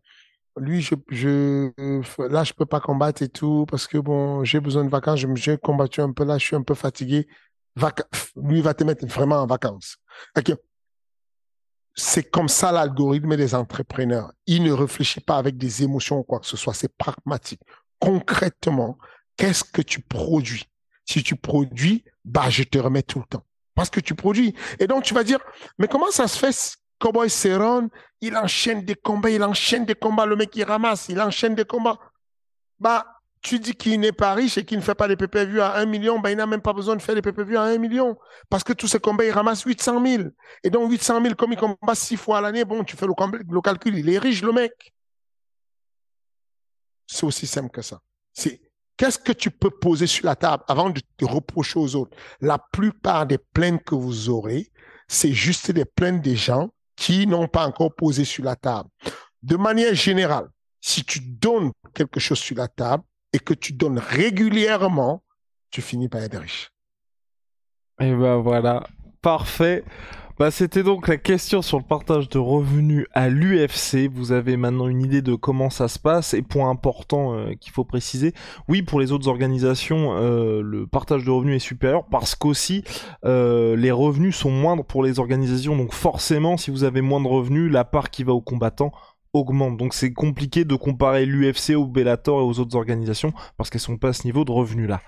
lui, je, je, là, je peux pas combattre et tout, parce que bon, j'ai besoin de vacances, j'ai combattu un peu là, je suis un peu fatigué. lui va te mettre vraiment en vacances. C'est comme ça l'algorithme des entrepreneurs. Il ne réfléchit pas avec des émotions ou quoi que ce soit. C'est pragmatique. Concrètement, qu'est-ce que tu produis? Si tu produis, bah, je te remets tout le temps. Parce que tu produis. Et donc, tu vas dire, mais comment ça se fait? Cowboy Cerrone, il enchaîne des combats, il enchaîne des combats. Le mec, il ramasse, il enchaîne des combats. Bah, tu dis qu'il n'est pas riche et qu'il ne fait pas des PPV à 1 million, ben, il n'a même pas besoin de faire des PPV à 1 million. Parce que tous ces combats, il ramasse 800 000. Et donc, 800 000, comme il combat six fois à l'année, bon, tu fais le, le, calcul, il est riche, le mec. C'est aussi simple que ça. C'est qu'est-ce que tu peux poser sur la table avant de te reprocher aux autres? La plupart des plaintes que vous aurez, c'est juste des plaintes des gens qui n'ont pas encore posé sur la table. De manière générale, si tu donnes quelque chose sur la table, et que tu donnes régulièrement, tu finis par être riche. Et ben voilà, parfait. Bah, c'était donc la question sur le partage de revenus à l'UFC. Vous avez maintenant une idée de comment ça se passe. Et point important euh, qu'il faut préciser, oui, pour les autres organisations, euh, le partage de revenus est supérieur parce qu'aussi euh, les revenus sont moindres pour les organisations. Donc forcément, si vous avez moins de revenus, la part qui va aux combattants augmente. Donc c'est compliqué de comparer l'UFC au Bellator et aux autres organisations parce qu'elles sont pas à ce niveau de revenus là.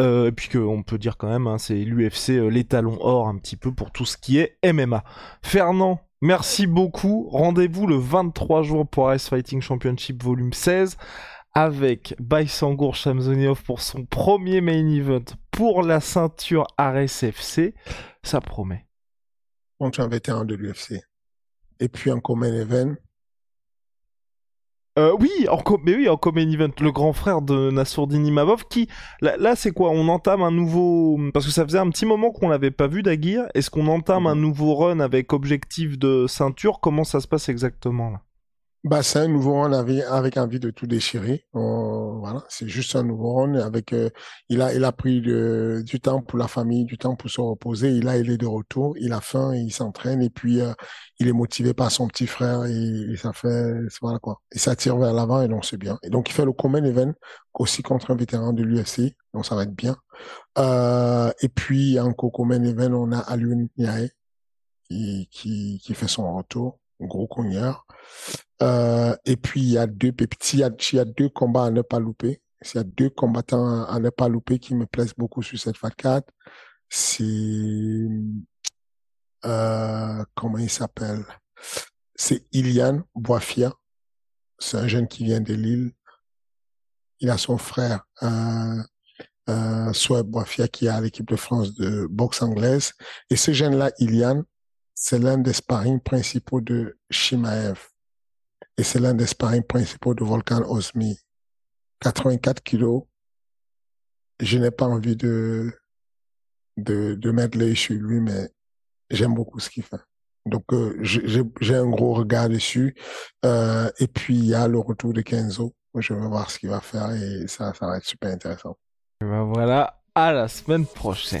Euh, et puis qu'on peut dire quand même, hein, c'est l'UFC euh, l'étalon or un petit peu pour tout ce qui est MMA. Fernand, merci beaucoup. Rendez-vous le 23 juin pour Ice Fighting Championship volume 16 avec Baisangour Shamsoniov pour son premier main event pour la ceinture RSFC. Ça promet. Contre un vétéran de l'UFC. Et puis un main event euh, oui, en mais oui, en common event, le grand frère de Nassourdini Mavov, qui, là, c'est quoi On entame un nouveau, parce que ça faisait un petit moment qu'on l'avait pas vu Daguir. Est-ce qu'on entame mhm. un nouveau run avec objectif de ceinture? Comment ça se passe exactement là? Bah, c'est un nouveau run avec, avec envie de tout déchirer. voilà, c'est juste un nouveau run avec. Euh, il a, il a pris du temps pour la famille, du temps pour se reposer. Il a, il est de retour. Il a faim, il s'entraîne et puis euh, il est motivé par son petit frère et, ça fait, voilà quoi. Il s'attire vers l'avant et donc c'est bien. Et donc il fait le common event aussi contre un vétéran de l'UFC, donc ça va être bien. Euh, et puis en co-common event, on a Alun Niae qui, qui, qui fait son retour, gros cogneur. Euh, et puis, il y a deux il y a deux combats à ne pas louper. Il y a deux combattants à ne pas louper qui me plaisent beaucoup sur cette FAT 4. C'est, euh, comment il s'appelle? C'est Ilian Boifia. C'est un jeune qui vient de Lille. Il a son frère, euh, euh, Boifia, qui est à l'équipe de France de boxe anglaise. Et ce jeune-là, Ilian, c'est l'un des sparring principaux de Shimaev. Et c'est l'un des sparring principaux de Volkan Osmi. 84 kilos. Je n'ai pas envie de, de, de mettre les sur lui, mais j'aime beaucoup ce qu'il fait. Donc, euh, j'ai un gros regard dessus. Euh, et puis, il y a le retour de Kenzo. Je vais voir ce qu'il va faire et ça, ça va être super intéressant. Et ben voilà, à la semaine prochaine.